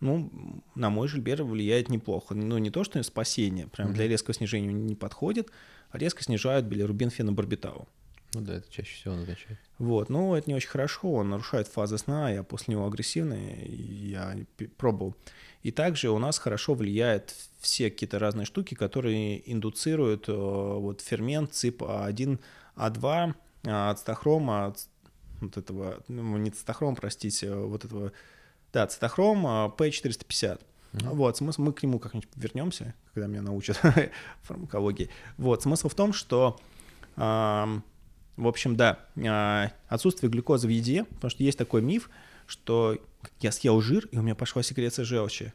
Speaker 1: ну, на мой жильбер влияет неплохо. Ну, не то, что спасение, прям для резкого снижения не подходит, а резко снижают билирубин фенобарбитал.
Speaker 2: Ну да, это чаще всего назначает.
Speaker 1: Вот, ну это не очень хорошо, он нарушает фазы сна, я после него агрессивный, я пробовал. И также у нас хорошо влияет все какие-то разные штуки, которые индуцируют э, вот фермент ЦИП1, А2, ацетохрома, от вот этого, ну, не цитохром, простите, вот этого, да, цитохром P450. Mm-hmm. Вот, смысл, мы к нему как-нибудь вернемся, когда меня научат [laughs] фармакологии. Вот, смысл в том, что в общем, да, а, отсутствие глюкозы в еде, потому что есть такой миф, что я съел жир, и у меня пошла секреция желчи.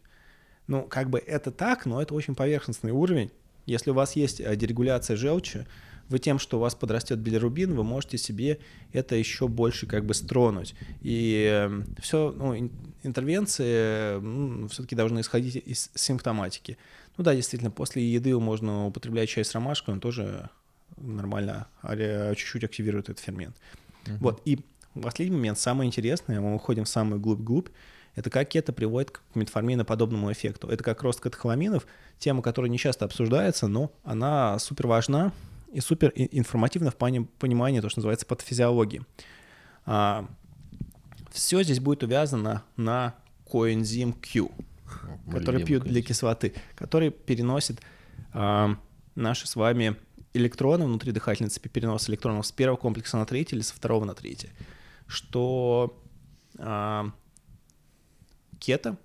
Speaker 1: Ну, как бы это так, но это очень поверхностный уровень. Если у вас есть э, дерегуляция желчи, вы тем, что у вас подрастет билирубин, вы можете себе это еще больше как бы стронуть. И эм, все, ну, интервенции ну, все-таки должны исходить из симптоматики. Ну да, действительно, после еды можно употреблять чай с ромашкой, он тоже нормально чуть-чуть активирует этот фермент. Uh-huh. Вот, и последний момент, самое интересное, мы уходим в самую глубь-глубь, это как это приводит к метформиноподобному эффекту. Это как рост катехоламинов, тема, которая не часто обсуждается, но она супер важна и супер информативна в понимании то, что называется патофизиологии. А, все здесь будет увязано на коэнзим Q, О, который пьют для кислоты, который переносит а, наши с вами электроны внутри дыхательной цепи, перенос электронов с первого комплекса на третий или со второго на третий, что а, кето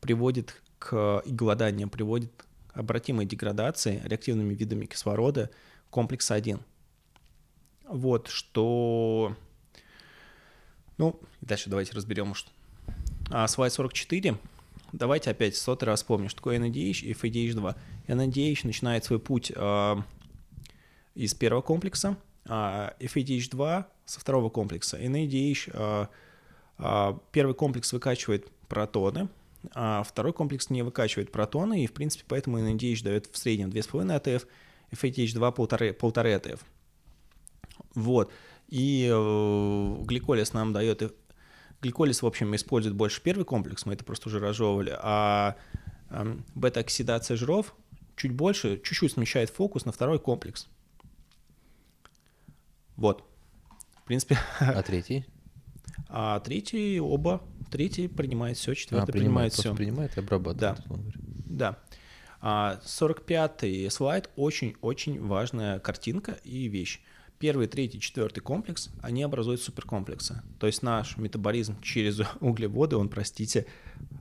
Speaker 1: приводит к и голодание приводит к обратимой деградации реактивными видами кислорода комплекса 1. Вот, что... Ну, дальше давайте разберем, что... А, слайд 44. Давайте опять сотый раз вспомним, что такое NADH и FADH2. NADH начинает свой путь а, из первого комплекса, а FADH2 со второго комплекса. NADH а, а, первый комплекс выкачивает протоны, а второй комплекс не выкачивает протоны, и, в принципе, поэтому NADH дает в среднем 2,5 АТФ, FADH2 1,5, 1,5 АТФ. Вот. И э, гликолиз нам дает... Гликолиз, в общем, использует больше первый комплекс, мы это просто уже разжевывали, а э, бета-оксидация жиров чуть больше, чуть-чуть смещает фокус на второй комплекс. Вот. В принципе. [laughs]
Speaker 2: А третий?
Speaker 1: А третий оба. Третий принимает все, четвертый а, принимает, принимает все.
Speaker 2: принимает и обрабатывает.
Speaker 1: Да. Да. А 45-й слайд очень-очень важная картинка и вещь. Первый, третий, четвертый комплекс, они образуют суперкомплексы. То есть наш метаболизм через [laughs] углеводы, он, простите,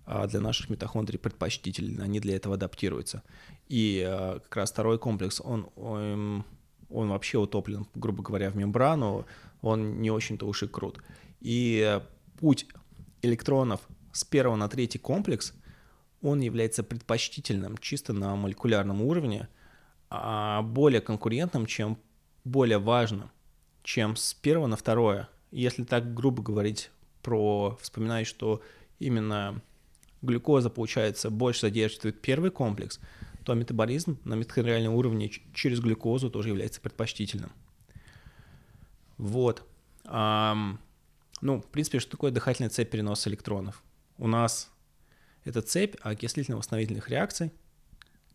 Speaker 1: а, для наших митохондрий предпочтительный, они для этого адаптируются. И а, как раз второй комплекс, он, он вообще утоплен, грубо говоря, в мембрану, он не очень-то уж и крут. И путь электронов с первого на третий комплекс, он является предпочтительным чисто на молекулярном уровне, а более конкурентным, чем более важным, чем с первого на второе. Если так грубо говорить про, вспоминать, что именно глюкоза, получается, больше задерживает первый комплекс – то метаболизм на митохондриальном уровне через глюкозу тоже является предпочтительным. Вот. Ну, в принципе, что такое дыхательная цепь переноса электронов? У нас это цепь окислительно-восстановительных реакций,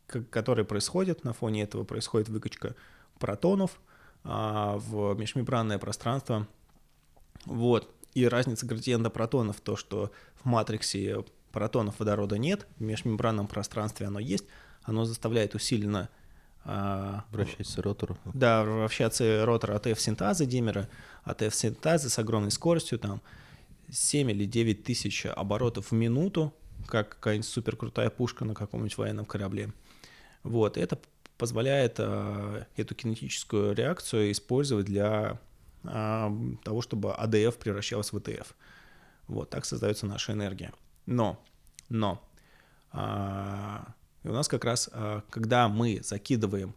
Speaker 1: которые происходят, на фоне этого происходит выкачка протонов а, в межмембранное пространство Вот. И разница градиента протонов, то, что в матриксе протонов водорода нет, в межмембранном пространстве оно есть, оно заставляет усиленно
Speaker 2: а, вращаться ротору.
Speaker 1: Да, вращаться ротор АТФ-синтаза димера, АТФ-синтаза с огромной скоростью, там 7 или 9 тысяч оборотов в минуту, как какая-нибудь суперкрутая пушка на каком-нибудь военном корабле. Вот, это позволяет а, эту кинетическую реакцию использовать для а, того, чтобы АДФ превращалась в ЭТФ. Вот, так создается наша энергия. Но, но, а, и у нас как раз, а, когда мы закидываем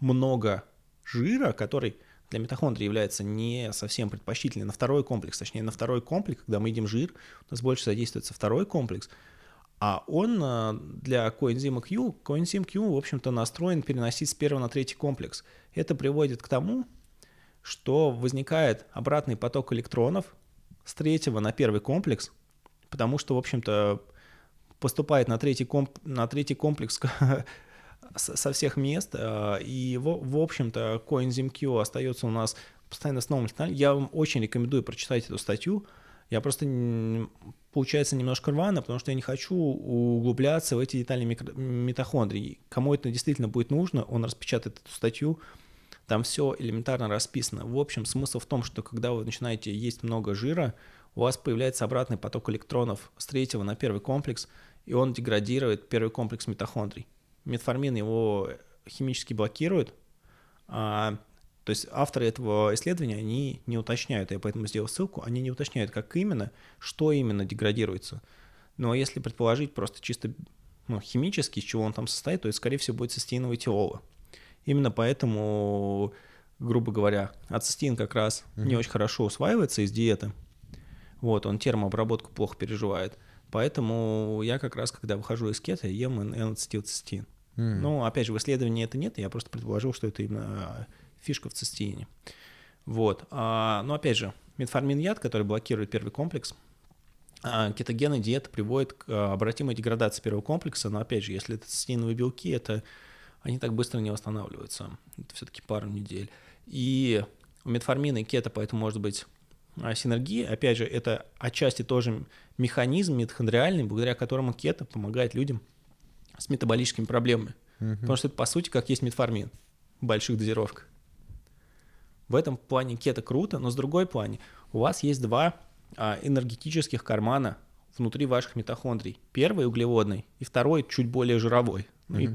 Speaker 1: много жира, который для митохондрии является не совсем предпочтительным, на второй комплекс, точнее на второй комплекс, когда мы едим жир, у нас больше задействуется второй комплекс, а он а, для коэнзима Q, коэнзим Q, в общем-то, настроен переносить с первого на третий комплекс. Это приводит к тому, что возникает обратный поток электронов с третьего на первый комплекс, потому что, в общем-то, поступает на третий, комп, на третий комплекс [laughs] со всех мест, а, и, в, в общем-то, коэнзим Q остается у нас постоянно с новым. Я вам очень рекомендую прочитать эту статью. Я просто, получается, немножко рвано, потому что я не хочу углубляться в эти детали митохондрий. Кому это действительно будет нужно, он распечатает эту статью, там все элементарно расписано. В общем, смысл в том, что когда вы начинаете есть много жира, у вас появляется обратный поток электронов с третьего на первый комплекс, и он деградирует первый комплекс митохондрий. Метформин его химически блокирует, а, то есть авторы этого исследования, они не уточняют, я поэтому сделал ссылку, они не уточняют, как именно, что именно деградируется. Но если предположить просто чисто ну, химически, из чего он там состоит, то это, скорее всего, будет цистеиновый тиола. Именно поэтому, грубо говоря, ацистин как раз mm-hmm. не очень хорошо усваивается из диеты. Вот, он термообработку плохо переживает. Поэтому я как раз, когда выхожу из кета, ем N-ацетилцистин. Mm. Ну, опять же, в исследовании это нет, я просто предположил, что это именно а, фишка в цистеине. Вот. А, но опять же, метформин яд, который блокирует первый комплекс, а, кетогенная диета приводит к а, обратимой деградации первого комплекса, но опять же, если это цистеиновые белки, это они так быстро не восстанавливаются. Это все-таки пару недель. И у метформина и кета поэтому может быть а, синергия. Опять же, это отчасти тоже механизм митохондриальный, благодаря которому кето помогает людям с метаболическими проблемами. Угу. Потому что это, по сути, как есть метформин в больших дозировках. В этом плане кето круто, но с другой плане у вас есть два а, энергетических кармана внутри ваших митохондрий. Первый углеводный и второй чуть более жировой. Угу. И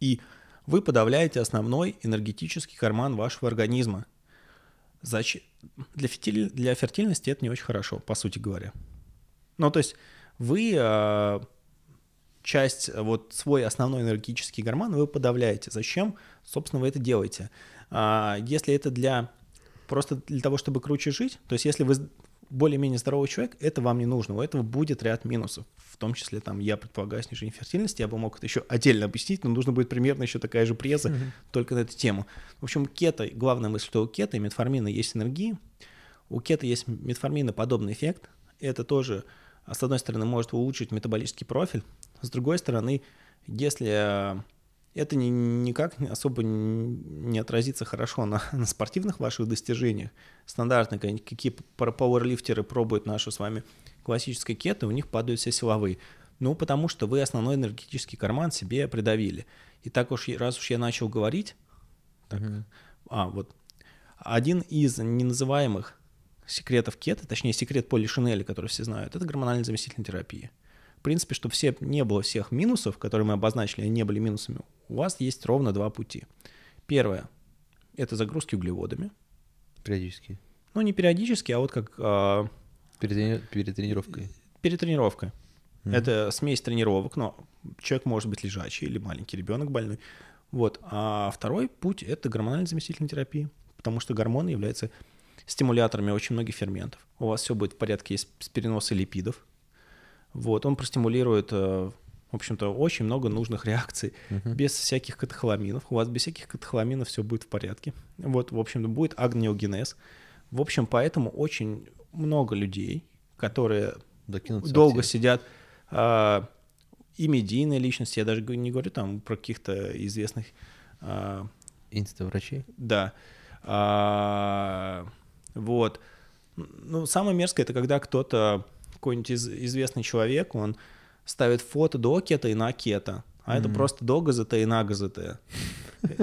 Speaker 1: и вы подавляете основной энергетический карман вашего организма. Зачем? Для, фертиль... для фертильности это не очень хорошо, по сути говоря. Ну, то есть вы э, часть, вот свой основной энергетический гормон вы подавляете. Зачем, собственно, вы это делаете? А, если это для просто для того, чтобы круче жить, то есть если вы более-менее здоровый человек, это вам не нужно. У этого будет ряд минусов. В том числе, там, я предполагаю, снижение фертильности. Я бы мог это еще отдельно объяснить, но нужно будет примерно еще такая же преза, mm-hmm. только на эту тему. В общем, кето, главная мысль, что у кето и метформина есть энергии. У кето есть метформина подобный эффект. Это тоже, с одной стороны, может улучшить метаболический профиль. С другой стороны, если это ни, никак особо не отразится хорошо на, [laughs] на спортивных ваших достижениях. Стандартно, какие пауэрлифтеры пробуют нашу с вами классической кето, у них падают все силовые. Ну, потому что вы основной энергетический карман себе придавили. И так уж, раз уж я начал говорить, так, uh-huh. а, вот, один из неназываемых секретов кето, точнее, секрет Поли Шинели, который все знают, это гормональная заместительная терапия принципе, чтобы все, не было всех минусов, которые мы обозначили, они не были минусами, у вас есть ровно два пути. Первое – это загрузки углеводами.
Speaker 2: Периодически.
Speaker 1: Ну, не периодически, а вот как… А...
Speaker 2: Перед, перед тренировкой.
Speaker 1: Перед тренировкой. Mm-hmm. Это смесь тренировок, но человек может быть лежачий или маленький ребенок больной. Вот. А второй путь – это гормональная заместительная терапия, потому что гормоны являются стимуляторами очень многих ферментов. У вас все будет в порядке с переноса липидов, вот, он простимулирует, э, в общем-то, очень много нужных реакций uh-huh. без всяких катехоламинов. У вас без всяких катехоламинов все будет в порядке. Вот, в общем-то, будет агниогенез. В общем, поэтому очень много людей, которые Докинуться долго сидят, а, и медийные личности, я даже не говорю там про каких-то известных...
Speaker 2: А, Инста-врачей?
Speaker 1: Да. А, вот. Ну, самое мерзкое, это когда кто-то, какой-нибудь из, известный человек, он ставит фото до кета и на кета, а mm-hmm. это просто до ГЗТ и на ГЗТ. [laughs]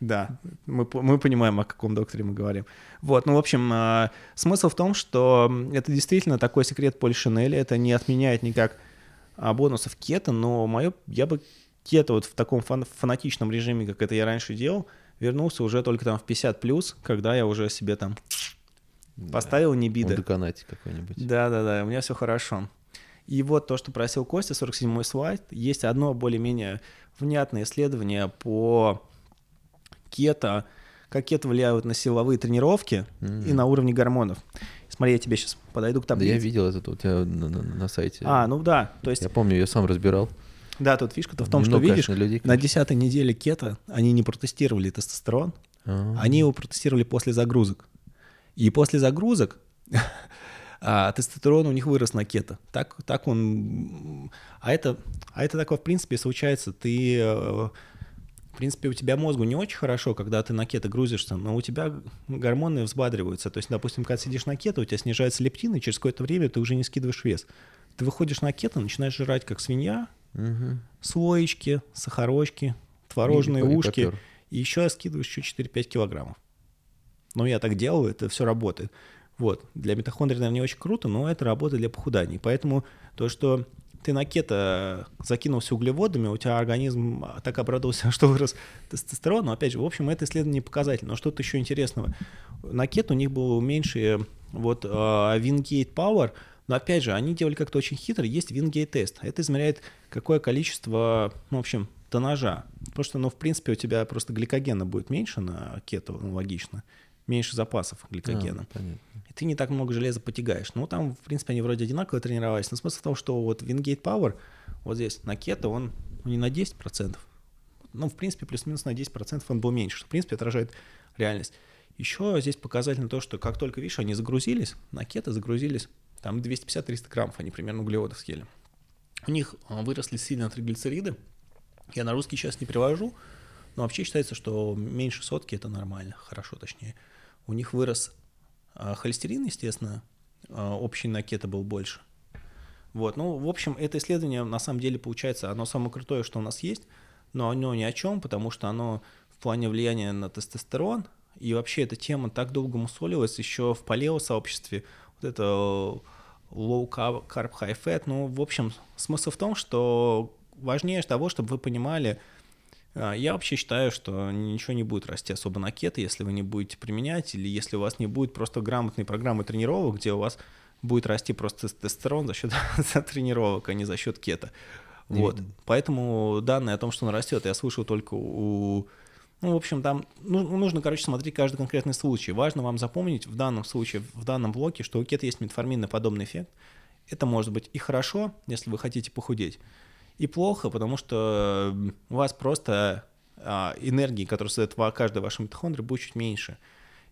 Speaker 1: Да, мы, мы понимаем, о каком докторе мы говорим. Вот, ну, в общем, э, смысл в том, что это действительно такой секрет Поль Шинели, это не отменяет никак а, бонусов кета, но мое, я бы кета вот в таком фан, фанатичном режиме, как это я раньше делал, вернулся уже только там в 50 плюс, когда я уже себе там да. поставил небида.
Speaker 2: Доконате какой-нибудь.
Speaker 1: Да-да-да, у меня все хорошо. И вот то, что просил Костя, 47-й слайд, есть одно более-менее внятное исследование по кето, как кето влияют на силовые тренировки mm-hmm. и на уровне гормонов. Смотри, я тебе сейчас подойду к таблице.
Speaker 2: Да я видел это у тебя на, на, на сайте.
Speaker 1: А, ну да, то есть...
Speaker 2: Я помню, я сам разбирал.
Speaker 1: Да, тут фишка-то в том, Много, что, видишь, конечно, людей, на десятой неделе кето они не протестировали тестостерон, А-а-а. они его протестировали после загрузок. И после загрузок [laughs] а тестостерон у них вырос на кето. Так, так он... А это, а это такое, в принципе, случается. Ты... Э, в принципе, у тебя мозгу не очень хорошо, когда ты на кето грузишься, но у тебя гормоны взбадриваются. То есть, допустим, когда сидишь на кето, у тебя снижается лептин, и через какое-то время ты уже не скидываешь вес. Ты выходишь на кето, начинаешь жрать как свинья, угу. слоечки, сахарочки, творожные и, ушки, и, и еще скидываешь еще 4-5 килограммов. Ну, я так делаю, это все работает. Вот. Для митохондрий, наверное, не очень круто, но это работает для похудания. Поэтому то, что ты на кето закинулся углеводами, у тебя организм так обрадовался, [laughs] что вырос тестостерон, но опять же, в общем, это исследование показатель. Но что-то еще интересного. На кето у них было меньше вот uh, Wingate Power, но опять же, они делали как-то очень хитро, есть Wingate тест. Это измеряет какое количество, ну, в общем, тонажа. Потому что, ну, в принципе, у тебя просто гликогена будет меньше на кето, ну, логично меньше запасов гликогена. А, и ты не так много железа потягаешь. Ну, там, в принципе, они вроде одинаково тренировались. Но смысл в том, что вот Wingate Power, вот здесь на кето, он ну, не на 10%. Ну, в принципе, плюс-минус на 10% он был меньше, что, в принципе, отражает реальность. Еще здесь показательно то, что как только, видишь, они загрузились, на кето загрузились, там 250-300 граммов они примерно углеводов съели. У них а, выросли сильно триглицериды. Я на русский сейчас не привожу, но вообще считается, что меньше сотки это нормально, хорошо точнее у них вырос а, холестерин, естественно, а, общий на кето был больше. Вот, ну, в общем, это исследование, на самом деле, получается, оно самое крутое, что у нас есть, но оно ни о чем, потому что оно в плане влияния на тестостерон, и вообще эта тема так долго мусолилась еще в палео-сообществе, вот это low carb, high fat, ну, в общем, смысл в том, что важнее того, чтобы вы понимали, я вообще считаю, что ничего не будет расти особо на кето, если вы не будете применять, или если у вас не будет просто грамотной программы тренировок, где у вас будет расти просто тестостерон за счет [laughs] тренировок, а не за счет кета. Вот. Поэтому данные о том, что он растет, я слышал только у... Ну, в общем, там ну, нужно, короче, смотреть каждый конкретный случай. Важно вам запомнить в данном случае, в данном блоке, что у кета есть метформинный подобный эффект. Это может быть и хорошо, если вы хотите похудеть, и плохо, потому что у вас просто а, энергии, которую создает каждая ваша митохондрия, будет чуть меньше.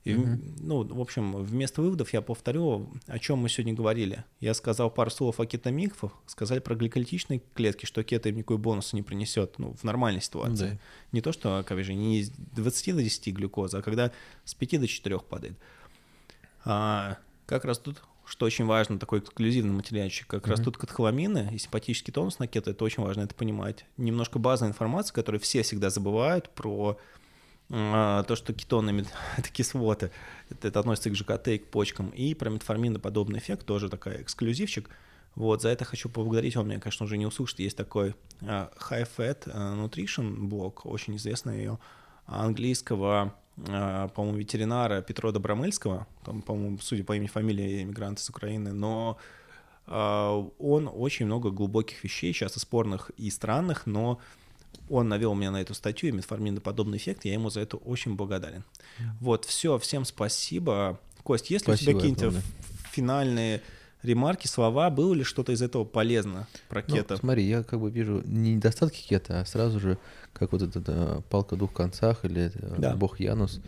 Speaker 1: И, mm-hmm. Ну, в общем, вместо выводов я повторю, о чем мы сегодня говорили. Я сказал пару слов о кетомикфах, сказали про гликолитичные клетки, что кето им никакой бонус не принесет ну, в нормальной ситуации. Mm-hmm. Не то, что, как же, не из 20 до 10 глюкоза, а когда с 5 до 4 падает. А, как раз тут что очень важно, такой эксклюзивный материальчик, как mm-hmm. растут катехоламины и симпатический тонус на кето, это очень важно это понимать. Немножко базовая информация, которую все всегда забывают про а, то, что кетоны — [laughs] это кислоты, это, это относится к ЖКТ и к почкам, и про метформиноподобный эффект, тоже такая эксклюзивчик. Вот, за это хочу поблагодарить, он меня, конечно, уже не услышит, есть такой uh, High Fat Nutrition блог, очень известный ее, английского а, по-моему, ветеринара Петро Добромельского, там, по-моему, судя по имени, фамилии, иммигрант из Украины, но э, он очень много глубоких вещей, часто спорных и странных, но он навел меня на эту статью, и метформиноподобный эффект, я ему за это очень благодарен. Вот, все, всем спасибо. Кость, есть ли у тебя какие-то финальные ремарки, слова, было ли что-то из этого полезно про ну, кето?
Speaker 2: Смотри, я как бы вижу не недостатки кето, а сразу же, как вот эта да, палка в двух концах или э, да. бог Янус,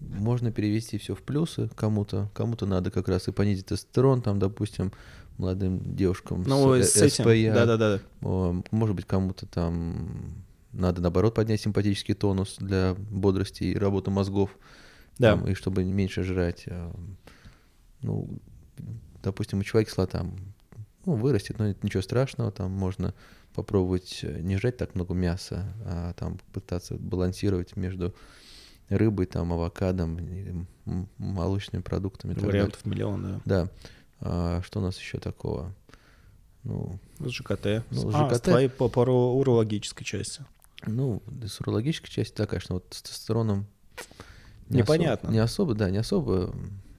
Speaker 2: можно перевести все в плюсы кому-то, кому-то надо как раз и понизить тестостерон, там, допустим, молодым девушкам
Speaker 1: ну, с, с этим, да, да, да.
Speaker 2: Может быть, кому-то там надо, наоборот, поднять симпатический тонус для бодрости и работы мозгов,
Speaker 1: да.
Speaker 2: там, и чтобы меньше жрать. Э, ну, допустим, мочевая кислота ну, вырастет, но ничего страшного, там можно попробовать не жать так много мяса, а там пытаться балансировать между рыбой, там, авокадом, молочными продуктами.
Speaker 1: Вариантов миллион, да.
Speaker 2: Да. А, что у нас еще такого?
Speaker 1: Ну, с ЖКТ. Ну, а, ЖКТ. с твоей по, по урологической части.
Speaker 2: Ну, с урологической части, да, конечно, вот с тестостероном
Speaker 1: не Непонятно.
Speaker 2: Особо, не особо, да, не особо.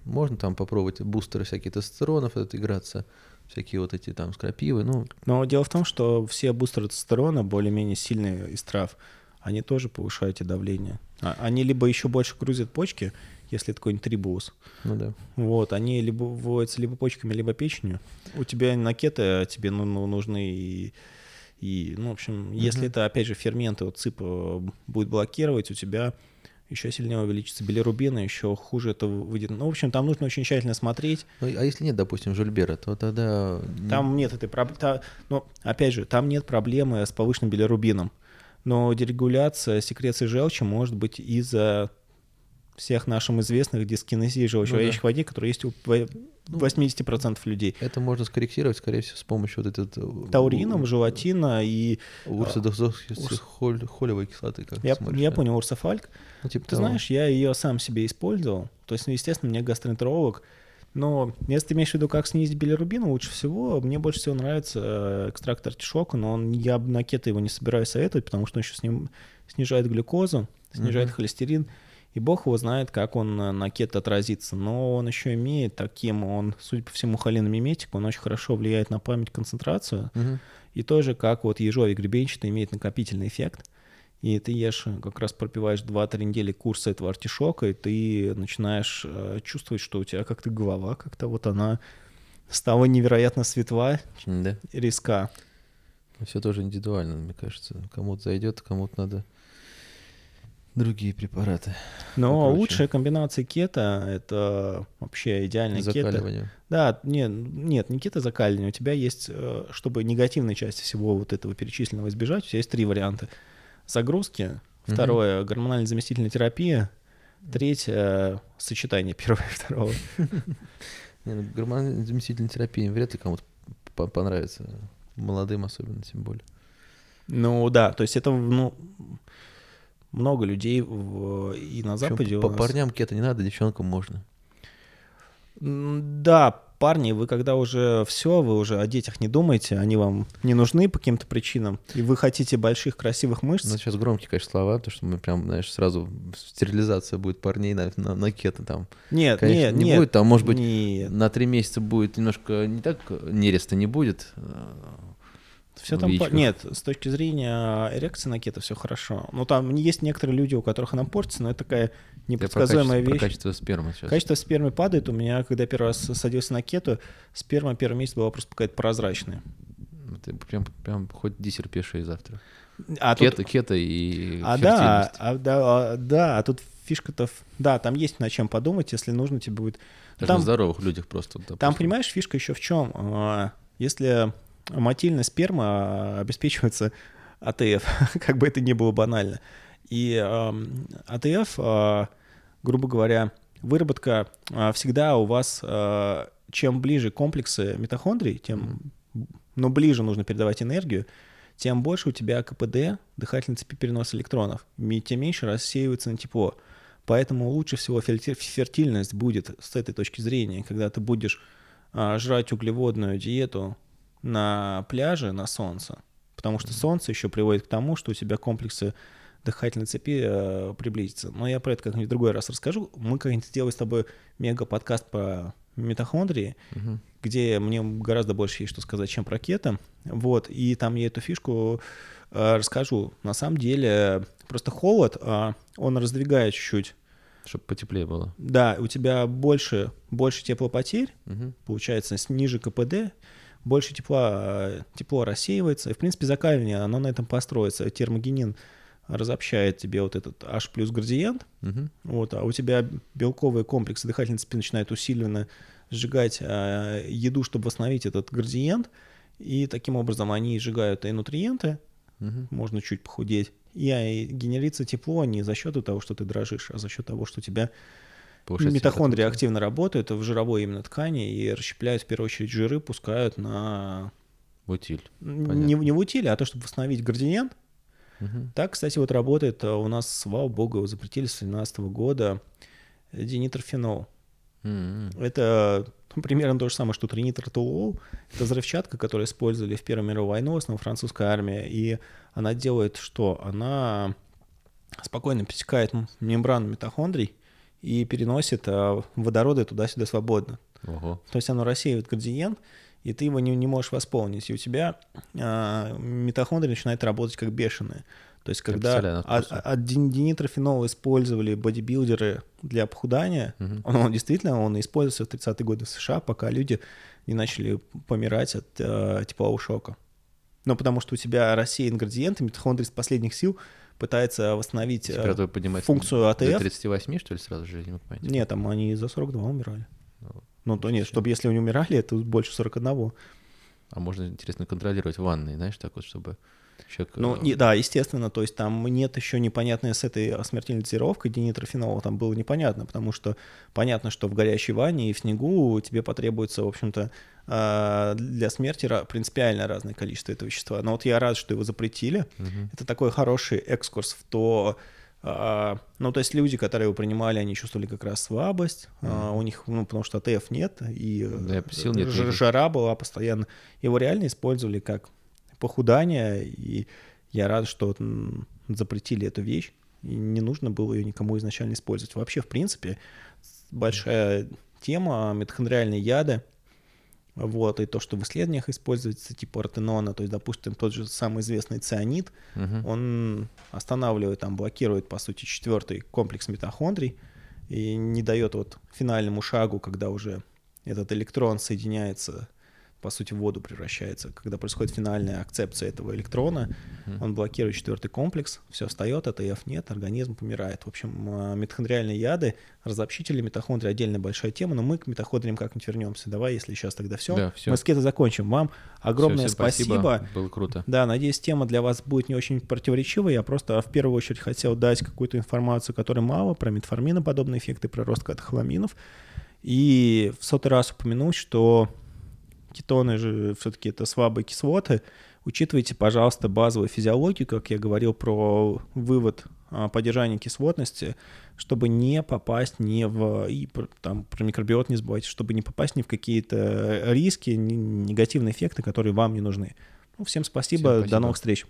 Speaker 2: Можно там попробовать бустеры всякие тестостеронов, это играться, всякие вот эти там скрапивы, ну.
Speaker 1: Но дело в том, что все бустеры тестостерона более-менее сильные из трав, они тоже повышают давление. А, они либо еще больше грузят почки, если это какой-нибудь трибус.
Speaker 2: Ну да.
Speaker 1: Вот, они либо вводятся либо почками, либо печенью. У тебя накеты, а тебе ну, ну, нужны и, и, ну, в общем, угу. если это, опять же, ферменты, вот ЦИП э, будет блокировать, у тебя еще сильнее увеличится билирубин, еще хуже это выйдет. Ну, в общем, там нужно очень тщательно смотреть.
Speaker 2: Ну, а если нет, допустим, жульбера, то тогда...
Speaker 1: Там нет этой проблемы. Но, опять же, там нет проблемы с повышенным билирубином. Но дерегуляция секреции желчи может быть из-за всех нашим известных дискинезии желчеварящих ну, да. воде, которые есть у 80% ну, людей.
Speaker 2: Это можно скорректировать, скорее всего, с помощью вот этой...
Speaker 1: Э, Таурином, желатина и...
Speaker 2: Урсодохолевой кислоты. Как
Speaker 1: я, я понял, урсофальк. Ну, типа Ты того. знаешь, я ее сам себе использовал. То есть, ну, естественно, мне гастроэнтеролог но если ты имеешь в виду, как снизить билирубин, лучше всего, мне больше всего нравится э, экстракт артишока, но он, я на кето его не собираюсь советовать, потому что он еще с ним снижает глюкозу, снижает uh-huh. холестерин, и бог его знает, как он на кето отразится. Но он еще имеет таким, он, судя по всему, холиномиметик, он очень хорошо влияет на память, концентрацию, uh-huh. и тоже, как вот ежовик гребенчатый имеет накопительный эффект и ты ешь, как раз пропиваешь 2-3 недели курса этого артишока, и ты начинаешь э, чувствовать, что у тебя как-то голова, как-то вот она стала невероятно светла, да. риска.
Speaker 2: Все тоже индивидуально, мне кажется. Кому-то зайдет, кому-то надо другие препараты.
Speaker 1: Но лучшая комбинация кето — это вообще идеальная
Speaker 2: закаливание.
Speaker 1: кето. Да, нет, нет, не кето закаливание. У тебя есть, э, чтобы негативной части всего вот этого перечисленного избежать, у тебя есть три варианта — загрузки, второе гормональная заместительная терапия, третье сочетание первого и второго.
Speaker 2: Ну, гормональная заместительная терапия вряд ли кому-то понравится, молодым особенно, тем более.
Speaker 1: Ну да, то есть это, ну, много людей в, и на Западе.
Speaker 2: По парням кето не надо, девчонкам можно.
Speaker 1: Да, парни, вы когда уже все, вы уже о детях не думаете, они вам не нужны по каким-то причинам, и вы хотите больших красивых мышц.
Speaker 2: Ну, сейчас громкие, конечно, слова, потому что мы прям, знаешь, сразу стерилизация будет парней на, на, на кето там.
Speaker 1: Нет, конечно, нет,
Speaker 2: не
Speaker 1: нет.
Speaker 2: будет, там, может быть, нет. на три месяца будет немножко не так, нереста не будет,
Speaker 1: все там... По... Нет, с точки зрения эрекции на кето все хорошо. Ну, там есть некоторые люди, у которых она портится, но это такая непредсказуемая
Speaker 2: вещь.
Speaker 1: Про
Speaker 2: качество спермы сейчас.
Speaker 1: Качество спермы падает. У меня, когда первый раз садился на кету, сперма первый месяц была просто какая-то прозрачная.
Speaker 2: Ты прям, прям хоть диссер пеший завтра.
Speaker 1: А
Speaker 2: кето, тут... кето и
Speaker 1: а да, а, да, а, да, а тут фишка-то... Да, там есть над чем подумать, если нужно тебе будет...
Speaker 2: Даже там, на здоровых людях просто.
Speaker 1: Допустим. Там, понимаешь, фишка еще в чем? А, если мотильная сперма а, обеспечивается АТФ, [laughs] как бы это ни было банально. И э, АТФ, э, грубо говоря, выработка э, всегда у вас, э, чем ближе комплексы митохондрий, тем но ближе нужно передавать энергию, тем больше у тебя КПД, дыхательной цепи переноса электронов, тем меньше рассеивается на тепло. Поэтому лучше всего фертильность будет с этой точки зрения, когда ты будешь а, жрать углеводную диету на пляже на солнце, потому что солнце еще приводит к тому, что у тебя комплексы дыхательной цепи э, приблизятся. Но я про это как-нибудь в другой раз расскажу. Мы как-нибудь сделаем с тобой мега-подкаст по митохондрии, угу. где мне гораздо больше есть что сказать, чем про кето. Вот, и там я эту фишку э, расскажу. На самом деле, просто холод, э, он раздвигает чуть-чуть
Speaker 2: чтобы потеплее было.
Speaker 1: Да, у тебя больше, больше теплопотерь, угу. получается, ниже КПД, больше тепла, тепло рассеивается. И, в принципе, закаливание, оно на этом построится. Термогенин разобщает тебе вот этот H плюс градиент, угу. вот, а у тебя белковые комплексы дыхательной цепи начинают усиленно сжигать э, еду, чтобы восстановить этот градиент, и таким образом они сжигают и нутриенты, угу. можно чуть похудеть, и, а, и генерится тепло не за счет того, что ты дрожишь, а за счет того, что у тебя Митохондрии активно работают в жировой именно ткани и расщепляют в первую очередь жиры, пускают на...
Speaker 2: В утиль.
Speaker 1: Не, не в утиль, а то, чтобы восстановить градиент. Угу. Так, кстати, вот работает у нас, слава богу, запретили с 2017 года динитрофенол. Mm-hmm. Это ну, примерно то же самое, что тринитротолуол. Это взрывчатка, которую использовали в Первую мировую войну, в основном французская армия. И она делает что? Она спокойно пересекает мембрану митохондрий и переносит а, водороды туда-сюда свободно. Ого. То есть оно рассеивает градиент, и ты его не, не можешь восполнить. И у тебя а, митохондрии начинает работать как бешеные. То есть, когда от, от динитрофенола использовали бодибилдеры для похудания, угу. он, он действительно он использовался в 30-е годы в США, пока люди не начали помирать от э, теплового шока. Ну, потому что у тебя рассеян ингредиенты, митохондрии из последних сил пытается восстановить э, функцию АТФ. До
Speaker 2: 38, что ли, сразу же? Не
Speaker 1: Нет, там они за 42 умирали. Ну, ну то нет, чтобы если они умирали, это больше 41.
Speaker 2: А можно, интересно, контролировать ванны, знаешь, так вот, чтобы
Speaker 1: Человек... Ну, и, да, естественно, то есть там нет еще непонятной с этой смертельной дозировкой динитрофенола, там было непонятно, потому что понятно, что в горящей ванне и в снегу тебе потребуется, в общем-то, а, для смерти принципиально разное количество этого вещества. Но вот я рад, что его запретили. Угу. Это такой хороший экскурс в то, а, ну, то есть люди, которые его принимали, они чувствовали как раз слабость, mm. у них, ну, потому что ТФ нет, и да, сил нет, жара была постоянно. Его реально использовали как похудания, и я рад, что запретили эту вещь, и не нужно было ее никому изначально использовать. Вообще, в принципе, большая тема митохондриальные яды, вот, и то, что в исследованиях используется типа ротенона, то есть, допустим, тот же самый известный цианид, угу. он останавливает, там, блокирует, по сути, четвертый комплекс митохондрий и не дает вот финальному шагу, когда уже этот электрон соединяется по сути, в воду превращается. Когда происходит финальная акцепция этого электрона, mm-hmm. он блокирует четвертый комплекс, все встает, АТФ нет, организм помирает. В общем, а, митохондриальные яды, разобщители митохондрии отдельная большая тема, но мы к митохондриям как-нибудь вернемся. Давай, если сейчас тогда все. Да, все. Мы с Кета закончим. Вам огромное все, все, спасибо. спасибо.
Speaker 2: Было круто.
Speaker 1: Да, надеюсь, тема для вас будет не очень противоречивой. Я просто в первую очередь хотел дать какую-то информацию, которой мало, про метформиноподобные эффекты, про рост катехоламинов. И в сотый раз упомянуть, что кетоны же все-таки это слабые кислоты. Учитывайте, пожалуйста, базовую физиологию, как я говорил про вывод а, поддержания кислотности, чтобы не попасть не в... И там про микробиот не забывайте, чтобы не попасть ни в какие-то риски, негативные эффекты, которые вам не нужны. Ну, всем спасибо, всем спасибо. до новых встреч.